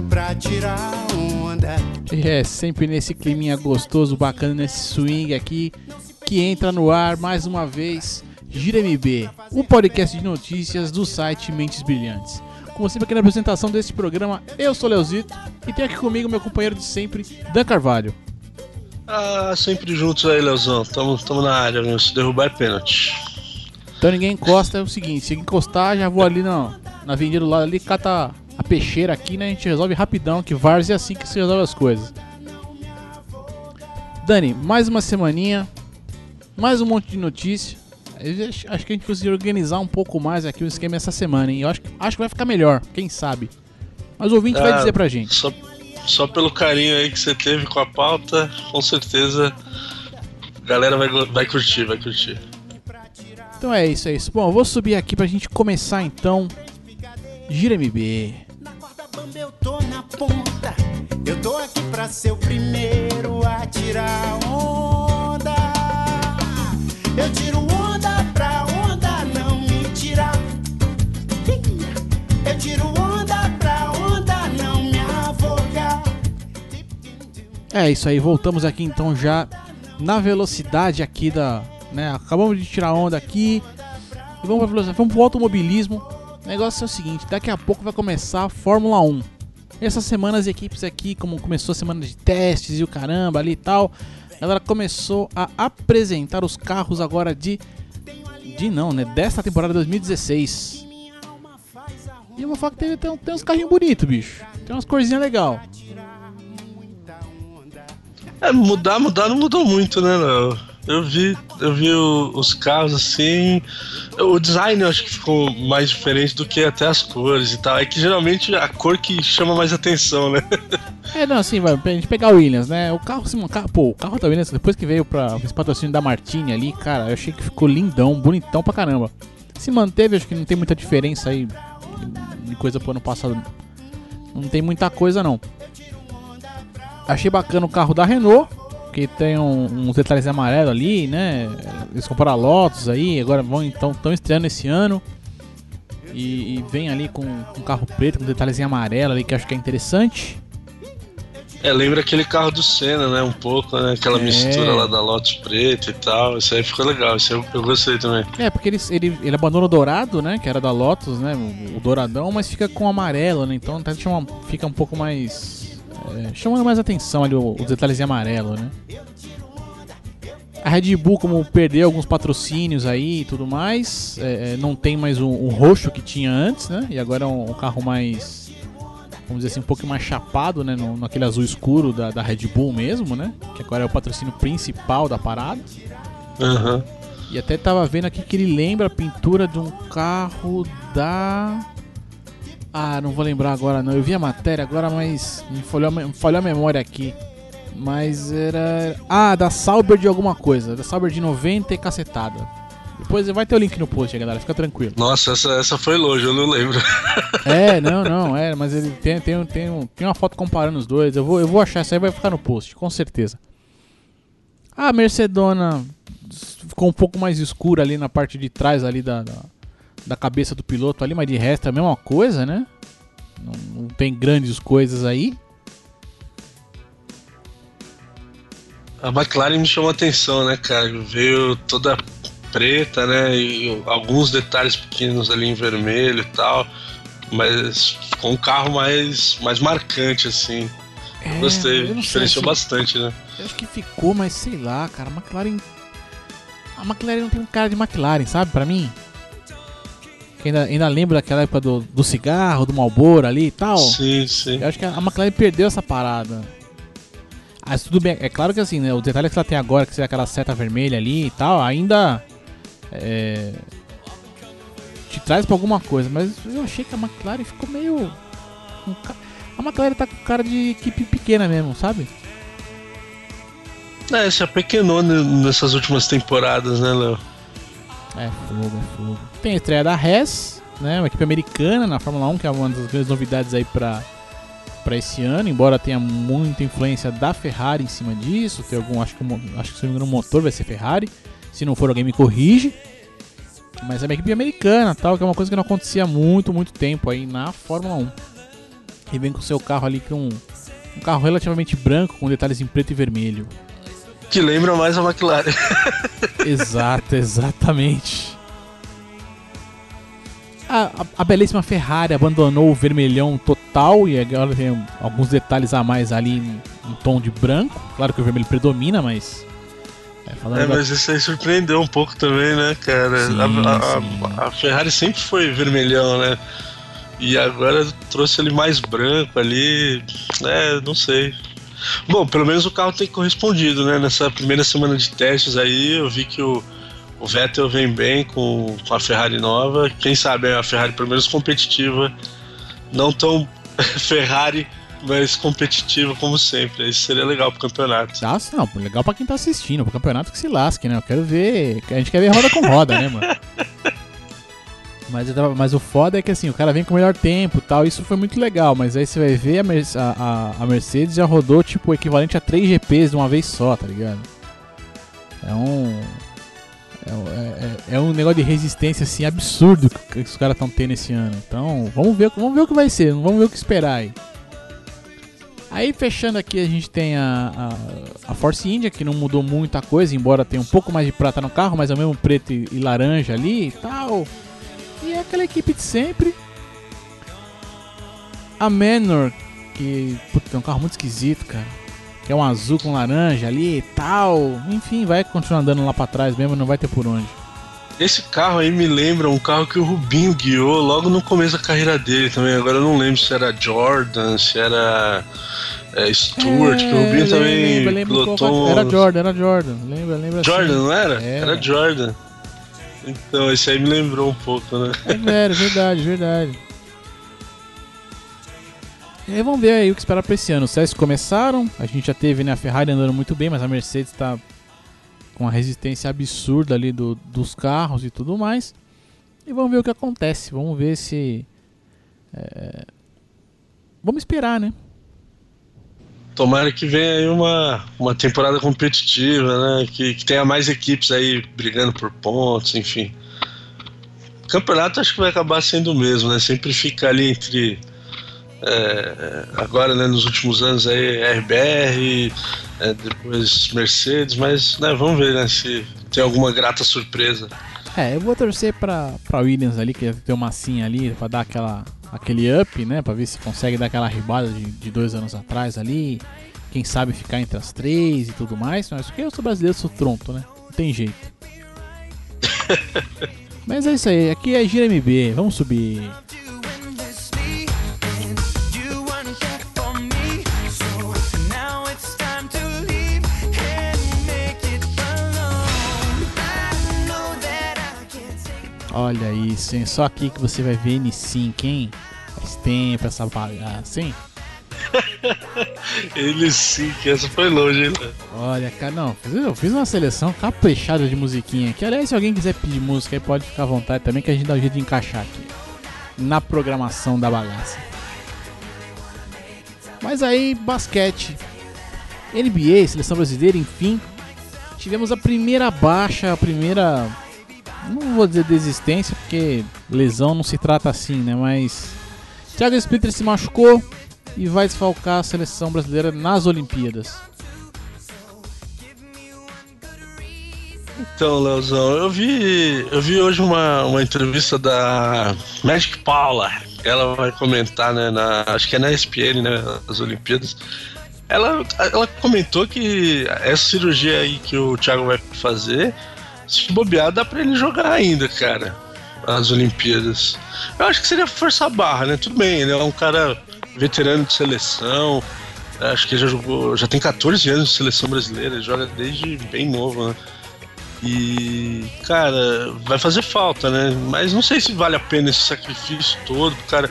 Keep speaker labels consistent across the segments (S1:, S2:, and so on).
S1: pra tirar onda.
S2: E é sempre nesse climinha gostoso, bacana, nesse swing aqui, que entra no ar mais uma vez Gira MB, o podcast de notícias do site Mentes Brilhantes. Como sempre aqui na apresentação deste programa, eu sou Leozito e tenho aqui comigo meu companheiro de sempre, Dan Carvalho.
S3: Ah, sempre juntos aí, Leozão. Tamo, tamo na área, meu. Se derrubar é pênalti.
S2: Então ninguém encosta, é o seguinte, se encostar, já vou ali na, na avenida do lado ali, cata peixeira aqui, né? A gente resolve rapidão, que Vars é assim que se resolve as coisas. Dani, mais uma semaninha, mais um monte de notícia. Eu acho que a gente conseguiu organizar um pouco mais aqui o esquema essa semana, hein? Eu acho, que- acho que vai ficar melhor, quem sabe. Mas o ouvinte vai
S3: Ah,
S2: dizer pra gente.
S3: Só, só pelo carinho aí que você teve com a pauta, com certeza a galera vai, vai curtir, vai curtir.
S2: Então é isso, é isso. Bom, eu vou subir aqui pra gente começar então. Gira MB.
S1: Eu tô na ponta. Eu tô aqui pra ser o primeiro a tirar onda. Eu tiro onda pra onda não me tirar. Eu tiro onda pra onda não me afogar.
S2: É isso aí, voltamos aqui então já na velocidade aqui da. Né, acabamos de tirar onda aqui. E vamos pra velocidade, vamos pro automobilismo. O negócio é o seguinte, daqui a pouco vai começar a Fórmula 1. Essa semana as equipes aqui, como começou a semana de testes e o caramba ali e tal, a galera começou a apresentar os carros agora de. De não, né? Desta temporada 2016. E eu vou falar que tem, tem, tem uns carrinhos bonitos, bicho. Tem umas corzinhas legais.
S3: É, mudar, mudar não mudou muito, né, Léo? Eu vi, eu vi os carros assim. O design eu acho que ficou mais diferente do que até as cores e tal. É que geralmente a cor que chama mais atenção, né?
S2: É, não, assim, vai, pra gente pegar o Williams, né? O carro, assim, pô, o carro da Williams, depois que veio pra esse patrocínio da Martini ali, cara, eu achei que ficou lindão, bonitão pra caramba. Se manteve, acho que não tem muita diferença aí de coisa pro ano passado. Não tem muita coisa, não. Achei bacana o carro da Renault, que tem um- uns detalhes amarelos ali, né? Eles compraram a Lotus aí, agora vão então, estão estreando esse ano. E, e vem ali com um carro preto, com detalhes em amarelo ali, que acho que é interessante.
S3: É, lembra aquele carro do Senna, né? Um pouco, né? Aquela
S2: É.
S3: mistura lá da Lotus preta e tal. Isso aí ficou legal, isso aí eu, gostei também.
S2: É, porque ele, ele, ele abandona o dourado, né? Que era da Lotus, né? O, o douradão, mas fica com amarelo, né? Então até chama, fica um pouco mais. É, chamando mais atenção ali os detalhes em amarelo, né? A Red Bull, como perdeu alguns patrocínios aí e tudo mais, é, é, não tem mais o, o roxo que tinha antes, né? E agora é um, um carro mais. Vamos dizer assim, um pouco mais chapado, né? No, naquele azul escuro da, da Red Bull mesmo, né? Que agora é o patrocínio principal da parada.
S3: Aham.
S2: E até tava vendo aqui que ele lembra a pintura de um carro da. Ah, não vou lembrar agora não. Eu vi a matéria agora, mas me falhou, a me- falhou a memória aqui. Mas era. Ah, da Sauber de alguma coisa. Da Sauber de 90 e cacetada. Depois vai ter o link no post, galera. Fica tranquilo.
S3: Nossa, essa, essa foi longe, eu não lembro.
S2: É, não, não, é, mas ele tem, tem, tem, tem uma foto comparando os dois. Eu vou, eu vou achar, isso aí vai ficar no post, com certeza. A Mercedona ficou um pouco mais escura ali na parte de trás ali da, da, da cabeça do piloto ali, mas de resto é a mesma coisa, né? Não, não tem grandes coisas aí.
S3: A McLaren me chamou a atenção, né, cara? Veio toda preta, né? E alguns detalhes pequenos ali em vermelho e tal. Mas ficou um carro mais, mais marcante, assim.
S2: É,
S3: Gostei, diferenciou
S2: se-
S3: bastante, né?
S2: Eu acho que ficou, mas sei lá, cara. A McLaren. A McLaren não tem um cara de McLaren, sabe? Pra mim. Que ainda, ainda lembro daquela época do, do cigarro, do Malboro ali e tal.
S3: Sim, sim.
S2: Eu acho que a McLaren perdeu essa parada. Mas tudo bem, é claro que assim, né? O detalhe que ela tem agora, que seria aquela seta vermelha ali e tal, ainda. É, te traz pra alguma coisa, mas eu achei que a McLaren ficou meio. A McLaren tá com cara de equipe pequena mesmo, sabe?
S3: É, se apequenou ne- nessas últimas temporadas, né, Léo?
S2: É fogo, é fogo. Tem a estreia da Hess, né? Uma equipe americana na Fórmula 1, que é uma das grandes novidades aí pra, pra esse ano, embora tenha muita influência da Ferrari em cima disso. Tem algum, acho que, acho que se não me engano, o motor vai ser Ferrari. Se não for, alguém me corrige. Mas é uma equipe americana, tal, que é uma coisa que não acontecia há muito, muito tempo aí na Fórmula 1. E vem com o seu carro ali com um, um carro relativamente branco com detalhes em preto e vermelho.
S3: Que lembra mais a McLaren.
S2: Exato, exatamente. A, a, a, belíssima Ferrari abandonou o vermelhão total e agora tem alguns detalhes a mais ali em, em tom de branco. Claro que o vermelho predomina, mas.
S3: É, é mas isso aí surpreendeu um pouco também, né, cara? Sim, a, a, Ferrari sempre foi vermelhão, né? E agora trouxe ele mais branco ali, né? Não sei. Bom, pelo menos o carro tem correspondido, né? Nessa primeira semana de testes aí, eu vi que o, o Vettel vem bem com, com a Ferrari nova. Quem sabe a Ferrari pelo menos competitiva, não tão Ferrari, mas competitiva como sempre. Isso seria legal pro campeonato.
S2: Nossa, não, legal pra quem tá assistindo, pro campeonato que se lasque, né? Eu quero ver. A gente quer ver roda com roda, né, mano? Mas, mas o foda é que assim, o cara vem com o melhor tempo tal, isso foi muito legal, mas aí você vai ver a, a, a Mercedes já rodou tipo o equivalente a 3 GPs de uma vez só, tá ligado? É um. É, é, é um negócio de resistência assim absurdo que, que os caras estão tendo esse ano. Então, vamos ver, vamos ver o que vai ser, vamos ver o que esperar aí. Aí fechando aqui a gente tem a, a, a, Force India, que não mudou muita coisa, embora tenha um pouco mais de prata no carro, mas é o mesmo preto e, e laranja ali e tal. E é aquela equipe de sempre. A Manor, que puta, tem um carro muito esquisito, cara. Que é um azul com laranja ali e tal. Enfim, vai continuar andando lá pra trás mesmo, não vai ter por onde.
S3: Esse carro aí me lembra um carro que o Rubinho guiou logo no começo da carreira dele também. Agora eu não lembro se era Jordan, se era é, Stuart, é, que o Rubinho lembra, também lembra, pilotou.
S2: Era Jordan, era Jordan. Lembra, lembra
S3: Jordan, assim. não era? Era, era Jordan. Então, esse aí me lembrou um pouco, né?
S2: É verdade, verdade. E aí vamos ver aí o que esperar pra esse ano. Os testes começaram, a gente já teve né, a Ferrari andando muito bem, mas a Mercedes tá com uma resistência absurda ali do, dos carros e tudo mais. E vamos ver o que acontece. Vamos ver se. É... Vamos esperar, né?
S3: Tomara que venha aí uma, uma temporada competitiva, né? Que, que tenha mais equipes aí brigando por pontos, enfim. O campeonato acho que vai acabar sendo o mesmo, né? Sempre fica ali entre. É, agora, né, nos últimos anos aí, RBR, é, depois Mercedes, mas né, vamos ver né, se tem alguma grata surpresa.
S2: É, eu vou torcer pra, Williams ali, que tem uma massinha ali, pra dar aquela aquele up, né? Pra ver se consegue dar aquela ribada de, de dois anos atrás ali. Quem sabe ficar entre as três e tudo mais. Mas porque eu sou brasileiro, sou tronto, né? Não tem jeito. mas é isso aí, aqui é Gira MB, vamos subir. Olha isso, hein? Só aqui que você vai ver N5, hein? Faz tempo essa bagaça, hein?
S3: Ele sim, que essa foi longe, hein?
S2: Olha, cara, não, eu fiz uma seleção caprichada de musiquinha aqui. Aliás, se alguém quiser pedir música aí, pode ficar à vontade também, que a gente dá um jeito de encaixar aqui na programação da bagaça. Mas aí, basquete, NBA, seleção brasileira, enfim, tivemos a primeira baixa, a primeira não vou dizer desistência, porque lesão não se trata assim, né? Mas Thiago Splitter se machucou e vai desfalcar a seleção brasileira nas Olimpíadas.
S3: Então, Leozão, eu vi, eu vi hoje uma, uma entrevista da Magic Paula. Ela vai comentar, né, na, acho que é na ESPN, né, as Olimpíadas. Ela, ela comentou que essa cirurgia aí que o Thiago vai fazer se bobear, dá pra ele jogar ainda, cara. As Olimpíadas. Eu acho que seria força barra, né? Tudo bem, ele é um cara veterano de seleção. Acho que já jogou. Já tem 14 anos de seleção brasileira, ele joga desde bem novo, né? E, cara, vai fazer falta, né? Mas não sei se vale a pena esse sacrifício todo pro cara,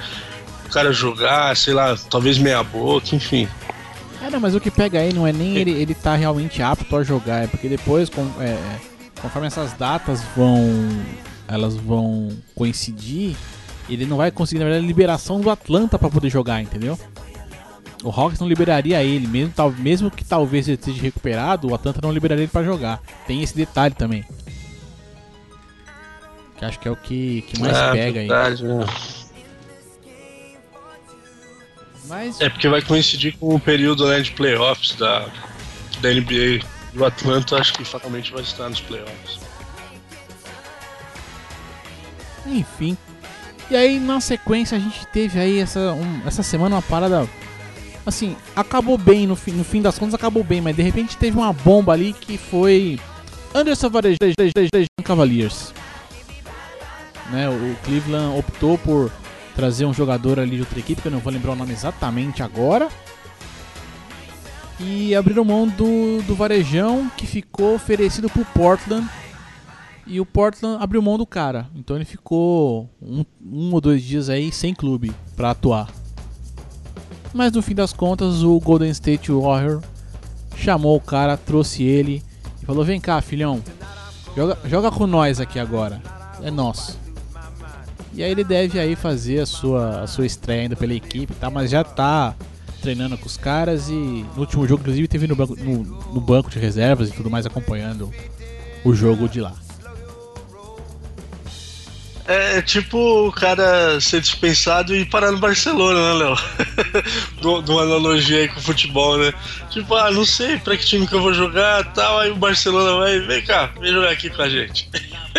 S3: pro cara jogar, sei lá, talvez meia boca, enfim.
S2: É, não, mas o que pega aí não é nem ele, ele tá realmente apto a jogar, é porque depois com, é, é conforme essas datas vão elas vão coincidir, ele não vai conseguir na verdade a liberação do Atlanta para poder jogar, entendeu? O Hawks não liberaria ele, mesmo, tal, mesmo que talvez ele esteja recuperado, o Atlanta não liberaria ele para jogar. Tem esse detalhe também. Que acho que é o que, que mais
S3: Ah,
S2: pega aí.
S3: verdade, né?
S2: Mas
S3: É porque vai coincidir com o período né, de playoffs da, da NBA. O Atlanta acho que fatalmente vai estar nos playoffs.
S2: Enfim. E aí, na sequência, a gente teve aí essa, um- essa semana uma parada. Assim, acabou bem, no fim, no fim das contas acabou bem, mas de repente teve uma bomba ali que foi. Anderson Varejão Cavaliers. Né, o Cleveland optou por trazer um jogador ali de outra equipe, que eu não vou lembrar o nome exatamente agora. E abriram mão do, do Varejão, que ficou oferecido pro Portland e o Portland abriu mão do cara. Então ele ficou um, um ou dois dias aí sem clube pra atuar. Mas no fim das contas, o Golden State Warrior chamou o cara, trouxe ele e falou: Vem cá, filhão, joga, joga com nós aqui agora. É nosso. E aí ele deve aí fazer a sua, a sua estreia ainda pela equipe, tá? Mas já tá treinando com os caras e no último jogo, inclusive, teve no banco, no, no banco de reservas e tudo mais acompanhando o jogo de lá.
S3: É tipo o cara ser dispensado e parar no Barcelona, né, Léo? De uma analogia aí com o futebol, né? Tipo, ah, não sei pra que time que eu vou jogar tal. Aí o Barcelona vai, vem cá, vem jogar aqui com a gente.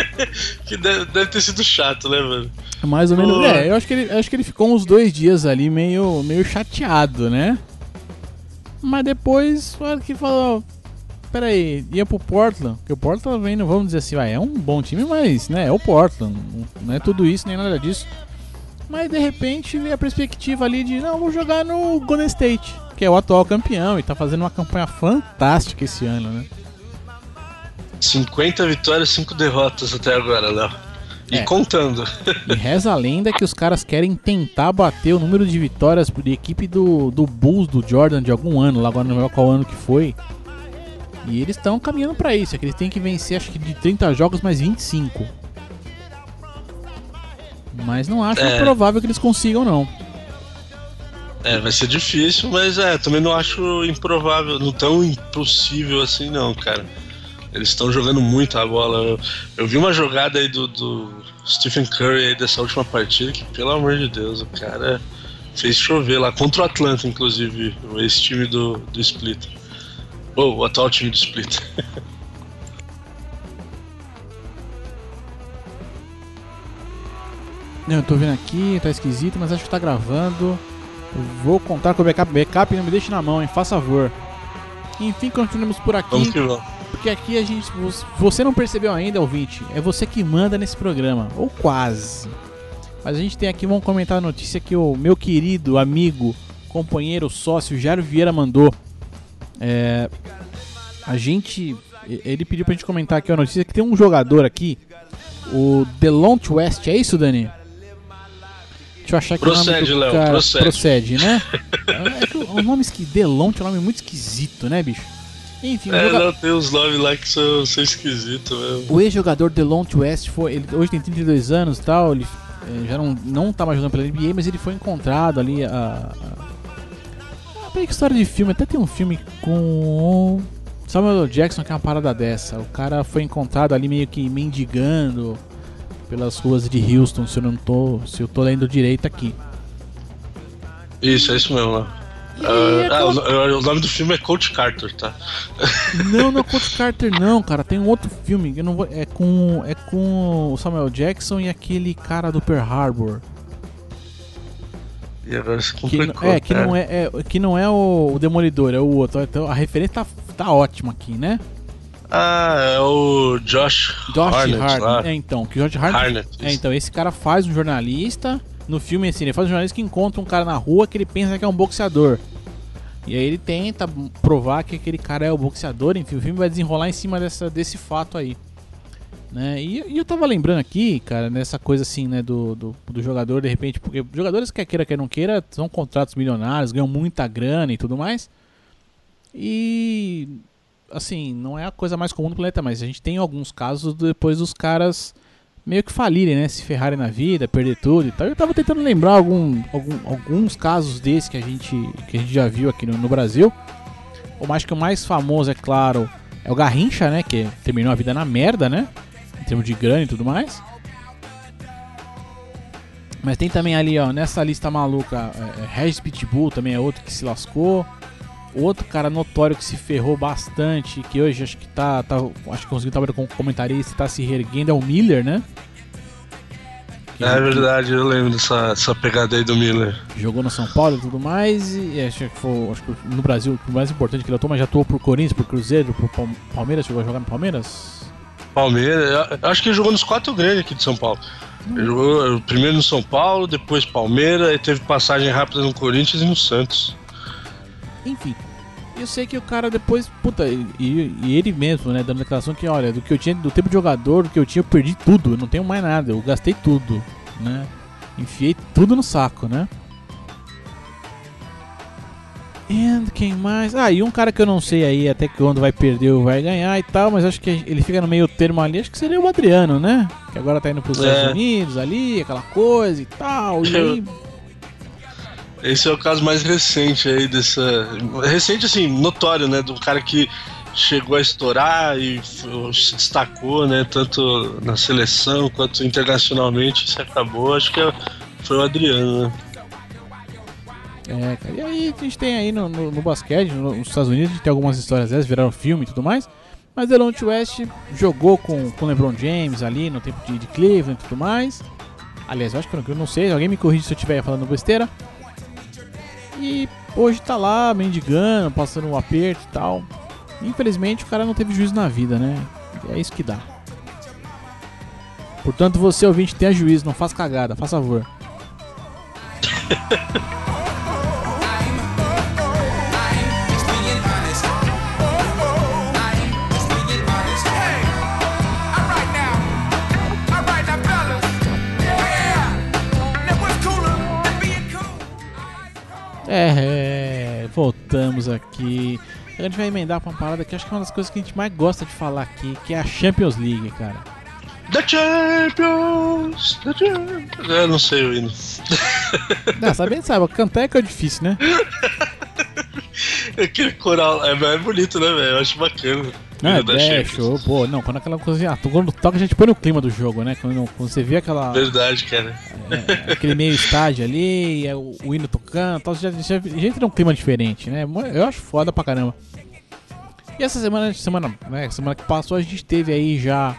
S3: que deve, deve ter sido chato, né, mano?
S2: Mais ou menos.
S3: Pô.
S2: É, eu acho que ele, acho que ele ficou uns dois dias ali meio, meio chateado, né? Mas depois, olha que falou. Pera aí, ia pro Portland, porque o Portland vem, vamos dizer assim, vai, é um bom time, mas né, é o Portland, não- não é tudo isso nem nada disso. Mas de repente veio a perspectiva ali de, não, vou jogar no Golden State, que é o atual campeão e tá fazendo uma campanha fantástica esse ano, né?
S3: 50 vitórias, 5 derrotas até agora, Léo. E
S2: É.
S3: contando.
S2: E reza a lenda que os caras querem tentar bater o número de vitórias de equipe do, do Bulls do Jordan de algum ano, lá agora não lembro qual ano que foi. E eles estão caminhando pra isso, é que eles têm que vencer acho que de 30 jogos mais 25. Mas não acho
S3: É.
S2: provável que eles consigam não.
S3: É, vai ser difícil, mas é, também não acho improvável, não tão impossível assim, não, cara. Eles estão jogando muito a bola. Eu, eu vi uma jogada aí do, do Stephen Curry aí dessa última partida que, pelo amor de Deus, o cara fez chover lá contra o Atlanta, inclusive, esse time do, do Split. Ou o atual time do Split.
S2: Não, eu tô vendo aqui, tá esquisito, mas acho que tá gravando. Eu vou contar com o backup. Backup não me deixe na mão, hein? Faz favor. Enfim, continuamos por aqui.
S3: Vamos que vamos.
S2: Porque aqui a gente. vo- Você não percebeu ainda, ouvinte? É você que manda nesse programa. Ou quase. Mas a gente tem aqui, vamos comentar a notícia que o meu querido amigo, companheiro, sócio Jairo Vieira mandou. É, a gente. Ele pediu pra gente comentar aqui a notícia que tem um jogador aqui, o Delonte West, é isso, Dani? Deixa eu achar aqui o nome
S3: Procede,
S2: do
S3: Léo,
S2: cara.
S3: procede.
S2: né? é que o o nome esqui... Delonte é um nome muito esquisito, né, bicho? Enfim, o
S3: É,
S2: joga-
S3: não, tem uns nomes lá que são, são esquisitos mesmo.
S2: o ex-jogador Delonte West foi. Ele hoje tem 32 anos e tal. Ele eh, já não, não tá mais jogando pela NBA, mas ele foi encontrado ali. A, a, a história de filme. Até tem um filme com Samuel. Jackson que é uma parada dessa. O cara foi encontrado ali meio que mendigando pelas ruas de Houston, se eu não tô. Se eu tô lendo direito aqui.
S3: Isso, é isso mesmo, Léo.
S2: E
S3: Ah,
S2: aquela-
S3: ah, o, nome do filme é Coach Carter, tá?
S2: Não, não é Coach Carter não, cara. Tem um outro filme que eu não vou. É com. É com o Samuel Jackson e aquele cara do Pearl Harbor.
S3: E agora se
S2: Que, é, que
S3: cara.
S2: não é, é- que não é o, o Demolidor, é o outro. Então a referência tá, tá ótima aqui, né?
S3: Ah, é o Josh,
S2: Josh
S3: Harnett
S2: Hartnett.
S3: lá.
S2: É, então, que Josh Hartnett.
S3: Harnett.
S2: É, então, esse cara faz um jornalista. No filme, assim, ele faz um jornalista que encontra um cara na rua que ele pensa que é um boxeador. E aí ele tenta provar que aquele cara é o boxeador. Enfim, o filme vai desenrolar em cima dessa, desse fato aí. Né? E, e eu tava lembrando aqui, cara, nessa coisa assim, né, do, do, do jogador, de repente, porque jogadores quer queira, quer não queira, são contratos milionários, ganham muita grana e tudo mais. E assim, não é a coisa mais comum do planeta, mas a gente tem alguns casos depois dos caras meio que falirem, né? Se ferrarem na vida, perder tudo e tal. Eu tava tentando lembrar algum, algum- alguns casos desses que a gente, que a gente já viu aqui no, no Brasil. O mais que o mais famoso, é claro, é o Garrincha, né? Que terminou a vida na merda, né? Em termos de grana e tudo mais. Mas tem também ali, ó, nessa lista maluca, é, é, Regis Pitbull também é outro que se lascou. Outro cara notório que se ferrou bastante, que hoje acho que tá. tá acho que conseguiu trabalhar como comentarista, tá se reerguendo, é o Miller, né? Que-
S3: É verdade, eu lembro dessa, dessa pegada aí do Miller.
S2: jogou no São Paulo e tudo mais. E acho que foi acho que no Brasil o mais importante que ele atuou, mas já atuou por Corinthians, por Cruzeiro, por Palme- Palmeiras, chegou a jogar no Palmeiras?
S3: Palmeiras, acho que ele jogou nos quatro grandes aqui de São Paulo. Ele jogou eh, primeiro no São Paulo, depois Palmeiras, e teve passagem rápida no Corinthians e no Santos.
S2: Enfim. Eu sei que o cara depois, puta, e, e ele mesmo, né, dando declaração que, olha, do que eu tinha, do tempo de jogador, do que eu tinha, eu perdi tudo, eu não tenho mais nada, eu gastei tudo, né? Enfiei tudo no saco, né? E quem mais? Ah, e um cara que eu não sei aí até quando vai perder ou vai ganhar e tal, mas acho que ele fica no meio termo ali, acho que seria o Adriano, né? Que agora tá indo pros
S3: É.
S2: Estados Unidos ali, aquela coisa e tal, e aí...
S3: Esse é o caso mais recente aí dessa. Recente, assim, notório, né? Do cara que chegou a estourar e se destacou, né? Tanto na seleção quanto internacionalmente. Isso acabou, acho que é- foi o Adriano, né?
S2: É, cara. E aí a gente tem aí no, no, no basquete, no- nos Estados Unidos, a gente tem algumas histórias dessas, viraram filme e tudo mais. Mas Delonte West jogou com o LeBron James ali no tempo de, de Cleveland e tudo mais. Aliás, eu acho que eu não sei, alguém me corrige se eu estiver falando besteira. E hoje tá lá mendigando, passando um aperto e tal. Infelizmente o cara não teve juízo na vida, né? É isso que dá. Portanto, você ouvinte tenha juízo, não faz cagada, faz favor. É, é, voltamos aqui. A gente vai emendar pra uma parada que acho que é uma das coisas que a gente mais gosta de falar aqui, que é a Champions League, cara.
S3: The Champions! The Champions! Eu não sei o hino.
S2: Não, sabe, sabe, cantar é que é difícil, né?
S3: Aquele coral é, é bonito, né, velho? Eu acho bacana.
S2: Não, é, é show, pô. Não, quando aquela coisa. Ah, quando toca, a gente põe no clima do jogo, né? Quando, quando você vê aquela.
S3: Verdade, cara.
S2: É, aquele meio estádio ali, é o, o hino tocando, tal, já, já, já entra num clima diferente, né? Eu acho foda pra caramba. E essa semana, semana, né, semana que passou, a gente teve aí já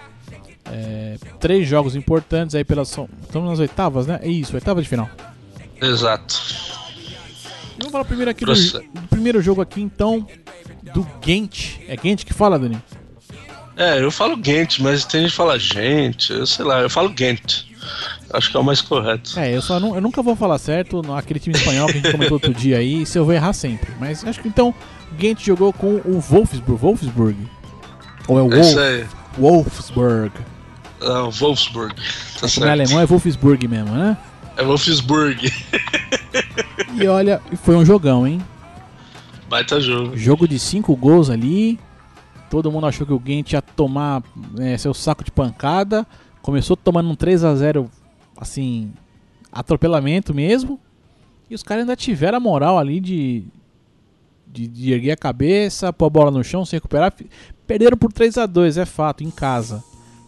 S2: é, três jogos importantes aí pela. São- Estamos nas oitavas, né? É isso, oitava de final.
S3: Exato.
S2: Vamos falar primeiro aqui do, do primeiro jogo aqui, então, do Gent. É Gent que fala, Dani?
S3: É, eu falo Gent, mas tem gente que fala gente, eu sei lá, eu falo Gent. Acho que é o mais correto.
S2: É, eu só nu- eu nunca vou falar certo no- aquele time espanhol que a gente comentou outro dia aí, se eu vou errar sempre. Mas acho que então Gent jogou com o Wolfsburg. Wolfsburg? Ou é o
S3: É
S2: Wolf,
S3: aí.
S2: Wolfsburg?
S3: Ah, o Wolfsburg. Tá
S2: é
S3: certo.
S2: alemão é Wolfsburg mesmo, né?
S3: É Wolfsburg.
S2: E olha, foi um jogão, hein?
S3: Baita jogo.
S2: Jogo de 5 gols ali. Todo mundo achou que o Gent ia tomar é, seu saco de pancada. Começou tomando um 3 a 0 assim, atropelamento mesmo. E os caras ainda tiveram a moral ali de, de, de erguer a cabeça, pôr a bola no chão, se recuperar. Perderam por 3 a 2 é fato, em casa.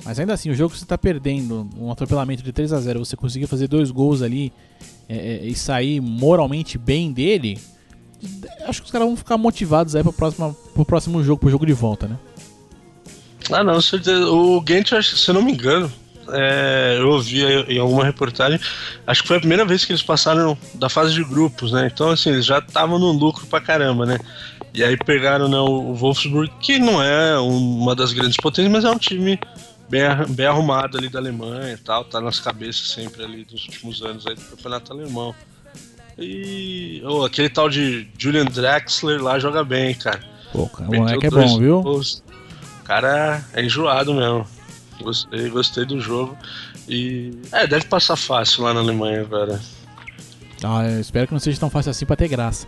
S2: Mas ainda assim, o jogo que você está perdendo, um atropelamento de 3 a 0 você conseguir fazer dois gols ali é, é, e sair moralmente bem dele, acho que os caras vão ficar motivados aí próximo, pro próximo jogo, pro jogo de volta, né?
S3: Ah, não. O que, se eu não me engano, é, eu ouvi em alguma reportagem, acho que foi a primeira vez que eles passaram da fase de grupos, né? Então, assim, eles já estavam no lucro pra caramba, né? E aí pegaram né, o Wolfsburg, que não é uma das grandes potências, mas é um time bem, bem arrumado ali da Alemanha e tal, tá nas cabeças sempre ali dos últimos anos aí do campeonato alemão. E oh, aquele tal de Julian Drexler lá joga bem, cara.
S2: Pô, o moleque é bom, viu?
S3: O cara é enjoado mesmo. Gostei, gostei do jogo. E. É, deve passar fácil lá na Alemanha agora.
S2: Ah, eu espero que não seja tão fácil assim pra ter graça.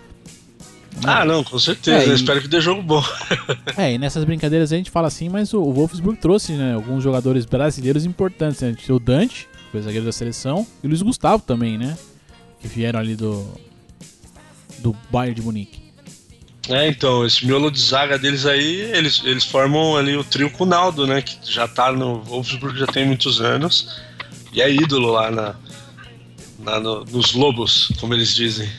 S3: Ah, não, com certeza.
S2: É, e-
S3: espero que dê jogo bom.
S2: É, e nessas brincadeiras a gente fala assim, mas o, o Wolfsburg trouxe né, alguns jogadores brasileiros importantes. Né? A gente tem o Dante, que foi zagueiro da seleção, e o Luiz Gustavo também, né? Que vieram ali do. do Bayern de Munique.
S3: É, então, esse miolo de zaga deles aí, eles, eles formam ali o trio com o Naldo, né? Que já tá no Wolfsburg já tem muitos anos. E é ídolo lá na, lá no- nos lobos, como eles dizem.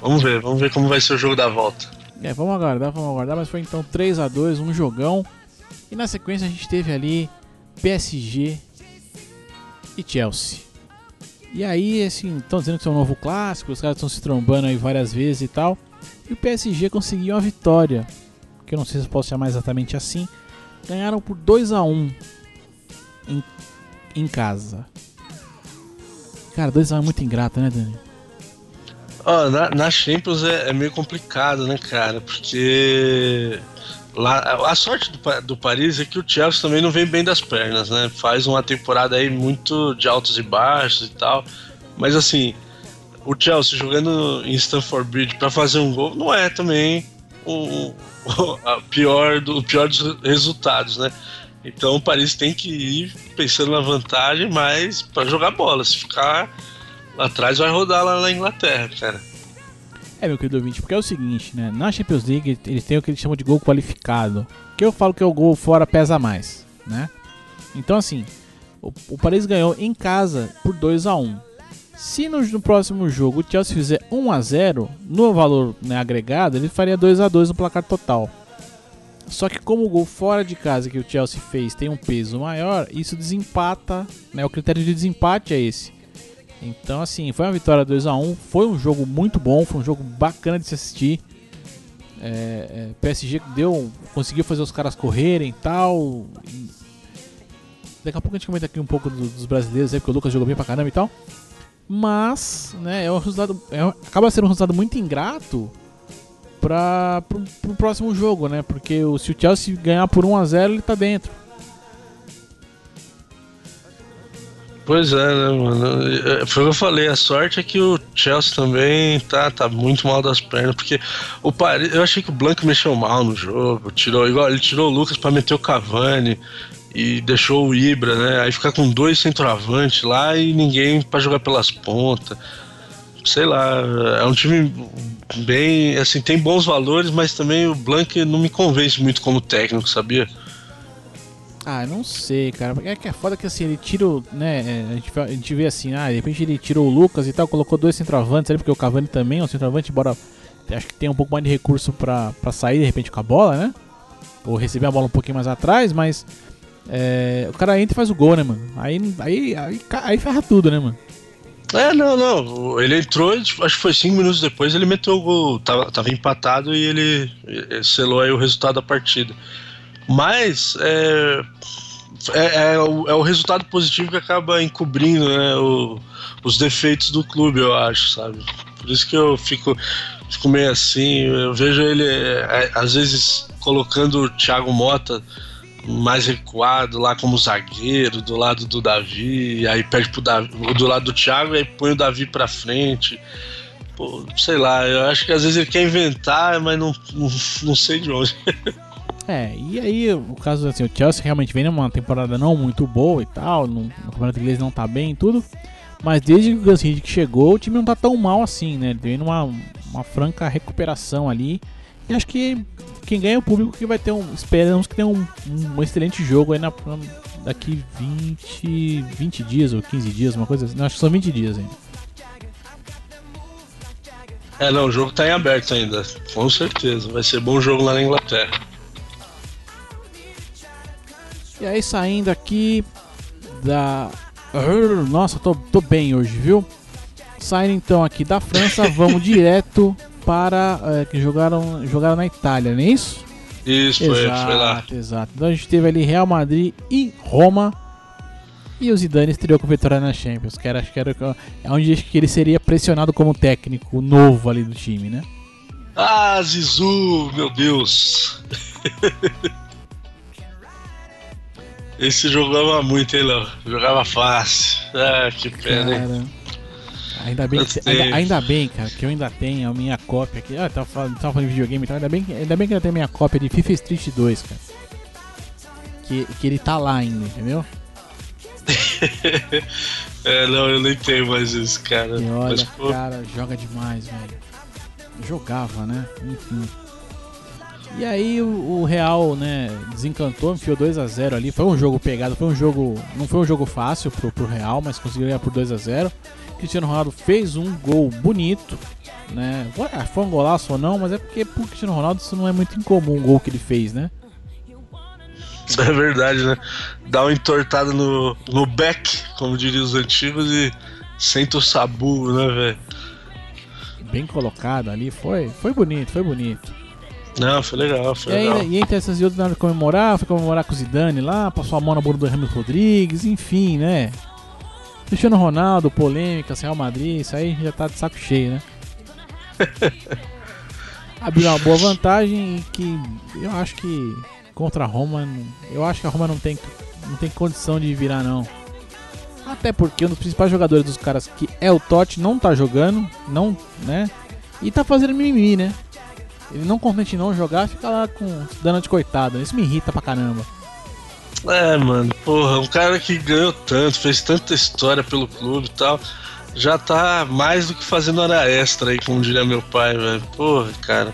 S3: Vamos ver, vamos ver como vai ser o jogo da volta.
S2: É, vamos aguardar, vamos aguardar, mas foi então 3 a 2 um jogão. E na sequência a gente teve ali PSG e Chelsea. E aí, assim, estão dizendo que é um novo clássico, os caras estão se trombando aí várias vezes e tal. E o PSG conseguiu uma vitória, que eu não sei se posso chamar exatamente assim. Ganharam por 2 a 1 em, em casa. Cara, 2 a 1 é muito ingrato, né, Dani?
S3: Ó, na, na Champions é, é meio complicado, né, cara? Porque lá, a sorte do, do Paris é que o Chelsea também não vem bem das pernas, né? Faz uma temporada aí muito de altos e baixos e tal. Mas assim, o Chelsea jogando em Stamford Bridge pra fazer um gol não é também o, o- pior do, o pior dos resultados, né? Então o Paris tem que ir pensando na vantagem, mas pra jogar bola. Se ficar lá atrás, vai rodar lá na Inglaterra, cara.
S2: É, meu querido ouvinte, porque é o seguinte, né? Na Champions League eles têm o que eles chamam de gol qualificado. Que eu falo que é o gol fora pesa mais, né? Então, assim, o, o Paris ganhou em casa por 2 a 1 Se no, no próximo jogo o Chelsea fizer 1 a 0 no valor né, agregado, ele faria 2 a 2 no placar total. Só que como o gol fora de casa que o Chelsea fez tem um peso maior, isso desempata, né? O critério de desempate é esse. Então, assim, foi uma vitória 2x1. Foi um jogo muito bom, foi um jogo bacana de se assistir. É, é, PSG deu, conseguiu fazer os caras correrem e tal. E daqui a pouco a gente comenta aqui um pouco do- dos brasileiros, aí, porque o Lucas jogou bem pra caramba e tal. Mas, né, é um resultado. é acaba sendo um resultado muito ingrato para pro próximo jogo, né? Porque o, se o Chelsea ganhar por 1x0, ele tá dentro.
S3: Pois é, né, mano? É, Foi o que eu falei, a sorte é que o Chelsea também tá, tá muito mal das pernas, porque o Paris, eu achei que o Blanco mexeu mal no jogo, tirou, igual ele tirou o Lucas pra meter o Cavani e deixou o Ibra, né? Aí ficar com dois centroavantes lá e ninguém pra jogar pelas pontas. Sei lá, é um time bem, assim, tem bons valores, mas também o Blanc não me convence muito como técnico, sabia?
S2: Ah, não sei, cara. É que é foda que assim, ele tira o. Né, é, a, gente, a gente vê assim, ah, de repente ele tirou o Lucas e tal, colocou dois centroavantes ali, porque o Cavani também é um centroavante, embora acho que tem um pouco mais de recurso pra sair de repente com a bola, né? Ou receber a bola um pouquinho mais atrás, mas. É, o cara entra e faz o gol, né, mano? Aí, aí, aí, aí ferra tudo, né, mano?
S3: É, não, não. Ele entrou, acho que foi cinco minutos depois, ele meteu o gol. Tava, tava empatado e ele eh, selou aí o resultado da partida. Mas é, é, é o, é o resultado positivo que acaba encobrindo né, o- os defeitos do clube, eu acho, sabe? Por isso que eu fico, fico meio assim. Eu vejo ele, é, às vezes, colocando o Thiago Mota mais recuado lá como zagueiro, do lado do Davi, aí perde pro Davi, do lado do Thiago, e aí põe o Davi pra frente. Pô, sei lá, eu acho que às vezes ele quer inventar, mas não, não, não sei de onde.
S2: É, e aí o caso assim, o Chelsea realmente vem numa temporada não muito boa e tal, no, no campeonato inglês não tá bem e tudo. Mas desde que o Gus chegou, o time não tá tão mal assim, né? Ele vem numa uma franca recuperação ali. E acho que quem ganha é o público que vai ter um. Esperamos que tenha um, um excelente jogo aí na, na- daqui 20, 20 dias ou 15 dias, uma coisa assim. Não, acho que são 20 dias ainda.
S3: É, não, o jogo tá em aberto ainda, com certeza. Vai ser bom jogo lá na Inglaterra.
S2: E aí saindo aqui da. Nossa, tô, tô bem hoje, viu? Saindo então aqui da França, vamos direto para. é, que jogaram, jogaram na Itália, não é isso?
S3: Isso, foi,
S2: exato,
S3: foi lá.
S2: exato. Então a gente teve ali Real Madrid e Roma. E o Zidane estreou com vitória na Champions, que era, acho que era é onde acho que ele seria pressionado como técnico novo ali do time, né?
S3: Ah, Zizu, meu Deus. Esse jogava muito, hein, Léo? Jogava fácil. Ah, que pena, hein?
S2: Ainda bem, que, ainda, ainda bem, cara, que eu ainda tenho a minha cópia aqui. Ah, tava falando, tava falando de videogame e tal. Ainda bem, que- ainda bem que eu tenho a minha cópia de FIFA Street 2, cara. Que, que ele tá lá ainda, entendeu?
S3: É, não, eu nem tenho mais isso, cara.
S2: E olha,
S3: Mas, pô,
S2: cara, joga demais, velho. Jogava, né? Enfim. E aí o, o Real, né, desencantou, enfiou 2 a 0 ali. Foi um jogo pegado, foi um jogo. Não foi um jogo fácil pro, pro Real, mas conseguiu ganhar por 2 a 0 Cristiano Ronaldo fez um gol bonito, né? Foi um golaço ou não, mas é porque pro Cristiano Ronaldo isso não é muito incomum o gol que ele fez, né?
S3: É verdade, né? Dá uma entortada no, no back, como diriam os antigos, e senta o sabugo, né, velho?
S2: Bem colocado ali, foi, foi bonito, foi bonito.
S3: Não, foi legal,
S2: E,
S3: foi
S2: aí,
S3: legal.
S2: e entre essas e outras, na hora de comemorar, foi comemorar com o Zidane lá, passou a mão na bunda do Ramos Rodrigues, enfim, né? Cristiano Ronaldo, polêmica, Real Madrid, isso aí já tá de saco cheio, né? Abriu uma boa vantagem e que eu acho que contra a Roma, eu acho que a Roma não tem, não tem condição de virar não. Até porque um dos principais jogadores dos caras que é o Totti não tá jogando, não, né? E tá fazendo mimimi, né? Ele não contente não jogar, fica lá com dano de coitado. Isso me irrita pra caramba.
S3: É, mano, porra, um cara que ganhou tanto, fez tanta história pelo clube e tal, já tá mais do que fazendo hora extra aí, como diria meu pai, velho. Porra, cara,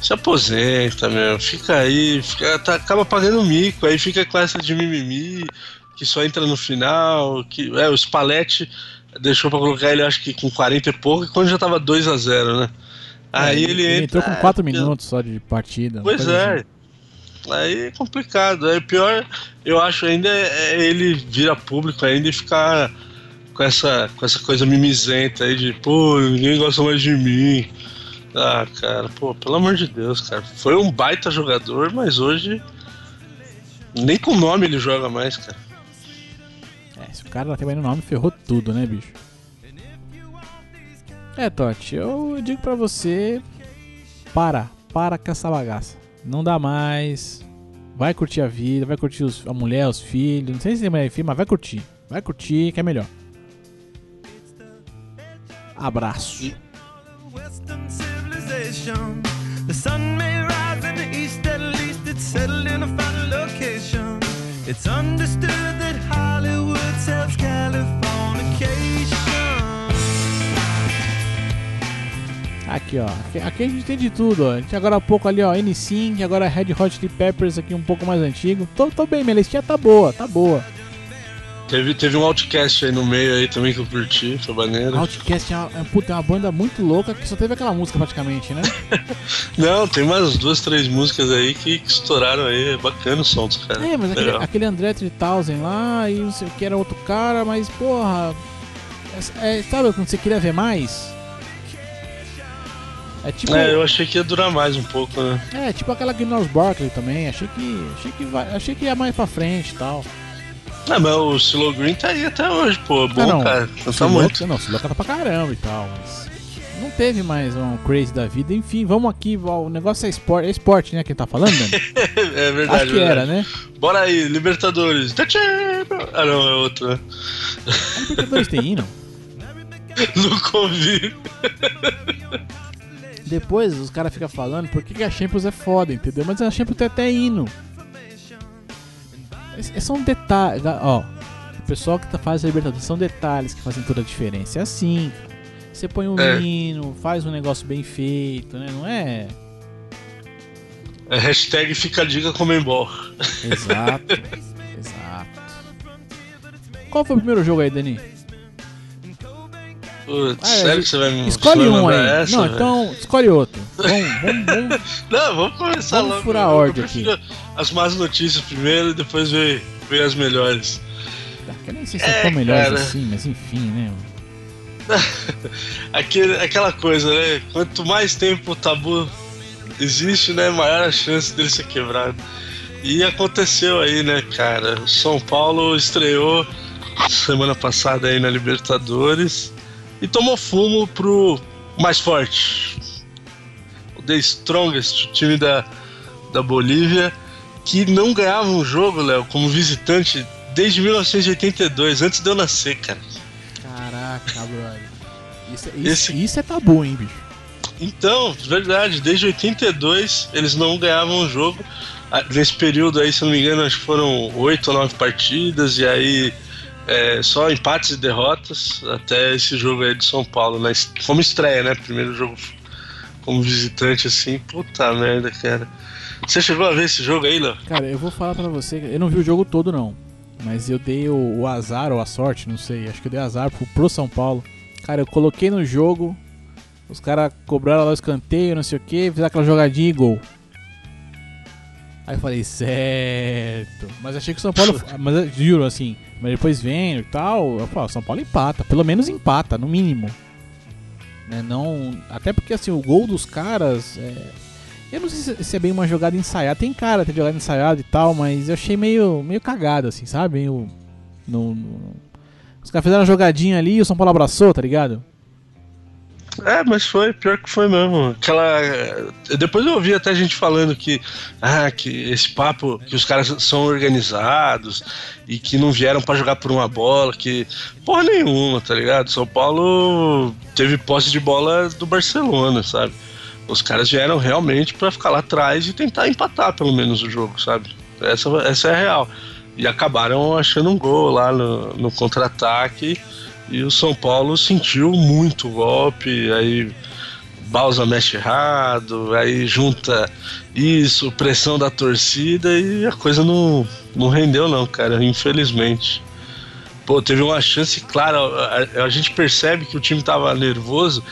S3: se aposenta, meu, fica aí, fica, tá- acaba pagando mico, aí fica com essa de mimimi, que só entra no final, que, é, o Spalletti deixou pra colocar ele, acho que com 40 e pouco, e quando já tava 2 a 0 né? Aí
S2: É,
S3: ele, entra,
S2: entrou com 4
S3: é,
S2: minutos só de partida.
S3: Pois é.
S2: assim.
S3: Aí é complicado. Aí pior, eu acho ainda é é ele vira público ainda e ficar com essa, com essa coisa mimizenta aí de, pô, ninguém gosta mais de mim. Ah, cara, pô, pelo amor de Deus, cara. Foi um baita jogador, mas hoje nem com nome ele joga mais, cara.
S2: É, se o cara tá bem no nome, ferrou tudo, né, bicho? É, Totti, eu digo pra você: para, para com essa bagaça. Não dá mais. Vai curtir a vida, vai curtir os- a mulher, os filhos. Não sei se tem mulher e filho, mas vai curtir. Vai curtir, que é melhor. Abraço.
S4: Western civilization. The
S2: Aqui, ó. Aqui, aqui a gente tem de tudo, ó. A gente agora há pouco ali, ó, N5, agora Red Hot Chili Peppers aqui um pouco mais antigo. Tô, tô bem, minha listinha tá boa, tá boa.
S3: Teve, teve um outcast aí no meio aí também que eu curti, foi maneiro.
S2: Outcast é uma, é, puta, é uma banda muito louca que só teve aquela música praticamente, né?
S3: Não, tem mais duas, três músicas aí que, que estouraram aí. É bacana o som dos caras.
S2: É, mas aquele, aquele André 3000 lá e não sei o que era outro cara, mas porra. É, é, sabe quando você queria ver mais? É tipo,
S3: É,
S2: é,
S3: eu achei que ia durar mais um pouco, né?
S2: tipo aquela Gnose Barkley também. Achei que, achei que vai, achei que ia mais pra frente e tal.
S3: Não, mas o Silo Green tá aí até hoje, pô. Bom,
S2: Ah, não.
S3: cara.
S2: O
S3: Canta
S2: Siloca-
S3: muito.
S2: Não, o Siloca tá pra caramba e tal, mas não teve mais um crazy da vida. Enfim, vamos aqui, o negócio é esporte, é esporte, né? Quem tá falando, Dani?
S3: é verdade.
S2: Acho que
S3: verdade.
S2: era, né?
S3: Bora aí, Libertadores. Tchê! Ah, não, é outro, né?
S2: Libertadores tem hino.
S3: Nunca ouvi.
S2: Depois os caras ficam falando por que que a Champions é foda, entendeu? Mas a Champions tem até hino. É, é só um detalhe, ó. O pessoal que tá, faz a Libertadores são detalhes que fazem toda a diferença. É assim. Você põe um
S3: É.
S2: hino, faz um negócio bem feito, né? Não é.
S3: É hashtag fica a dica Comembol.
S2: Exato. exato. Qual foi o primeiro jogo aí, Dani?
S3: Putz,
S2: Ah,
S3: sério que você vai me
S2: Escolhe um aí.
S3: essa,
S2: não,
S3: velho?
S2: então escolhe outro. Vamos, vamos, vamos.
S3: Não, vamos começar
S2: Vamos
S3: logo.
S2: furar a ordem
S3: prefiro As más notícias primeiro e depois ver, ver as melhores.
S2: Ah, eu nem sei se
S3: é
S2: tão melhores
S3: cara.
S2: assim, mas enfim, né?
S3: Aquele, aquela coisa, né? Quanto mais tempo o tabu existe, né? Maior a chance dele ser quebrado. E aconteceu aí, né, cara? O São Paulo estreou semana passada aí na Libertadores e tomou fumo pro mais forte. O The Strongest, o time da, da Bolívia, que não ganhava um jogo, Léo, como visitante desde 1982, antes de eu nascer, cara.
S2: Caraca, brother. Isso, isso,
S3: Esse-
S2: isso é tabu, hein, bicho?
S3: Então, verdade, desde 82 eles não ganhavam um jogo. Ah, Nesse período aí, se não me engano, acho que foram oito ou nove partidas, e aí é, só empates e derrotas até esse jogo aí de São Paulo, né? Como estreia, né? Primeiro jogo como visitante, assim, puta merda, cara. Você chegou a ver esse jogo aí, Léo?
S2: Cara, eu vou falar pra você, eu não vi o jogo todo não, mas eu dei o, o azar ou a sorte, não sei, acho que eu dei azar pro, pro São Paulo. Cara, eu coloquei no jogo, os caras cobraram lá o escanteio, não sei o que, fizeram aquela jogadinha e gol. Aí eu falei, certo. Mas achei que o São Paulo. mas juro, assim. Mas depois vendo e tal. Eu falo, o São Paulo empata. Pelo menos empata, no mínimo. Né, não. Até porque assim, o gol dos caras. é, eu não sei se- se é bem uma jogada ensaiada. Tem cara de jogada ensaiada e tal, mas eu achei meio, meio cagado, assim, sabe? Meio. No, no- Os caras fizeram uma jogadinha ali e o São Paulo abraçou, tá ligado?
S3: É, mas foi, pior que foi mesmo. Aquela. Depois eu ouvi até gente falando que. Ah, que esse papo, que os caras são organizados e que não vieram pra jogar por uma bola, que. Porra nenhuma, tá ligado? São Paulo teve posse de bola do Barcelona, sabe? Os caras vieram realmente pra ficar lá atrás e tentar empatar pelo menos o jogo, sabe? Essa, essa é a real. E acabaram achando um gol lá no, no contra-ataque. E o São Paulo sentiu muito golpe, aí Balsa mexe errado, aí junta isso, pressão da torcida e a coisa não, não rendeu não, cara, infelizmente. Pô, teve uma chance clara, a, a gente percebe que o time tava nervoso,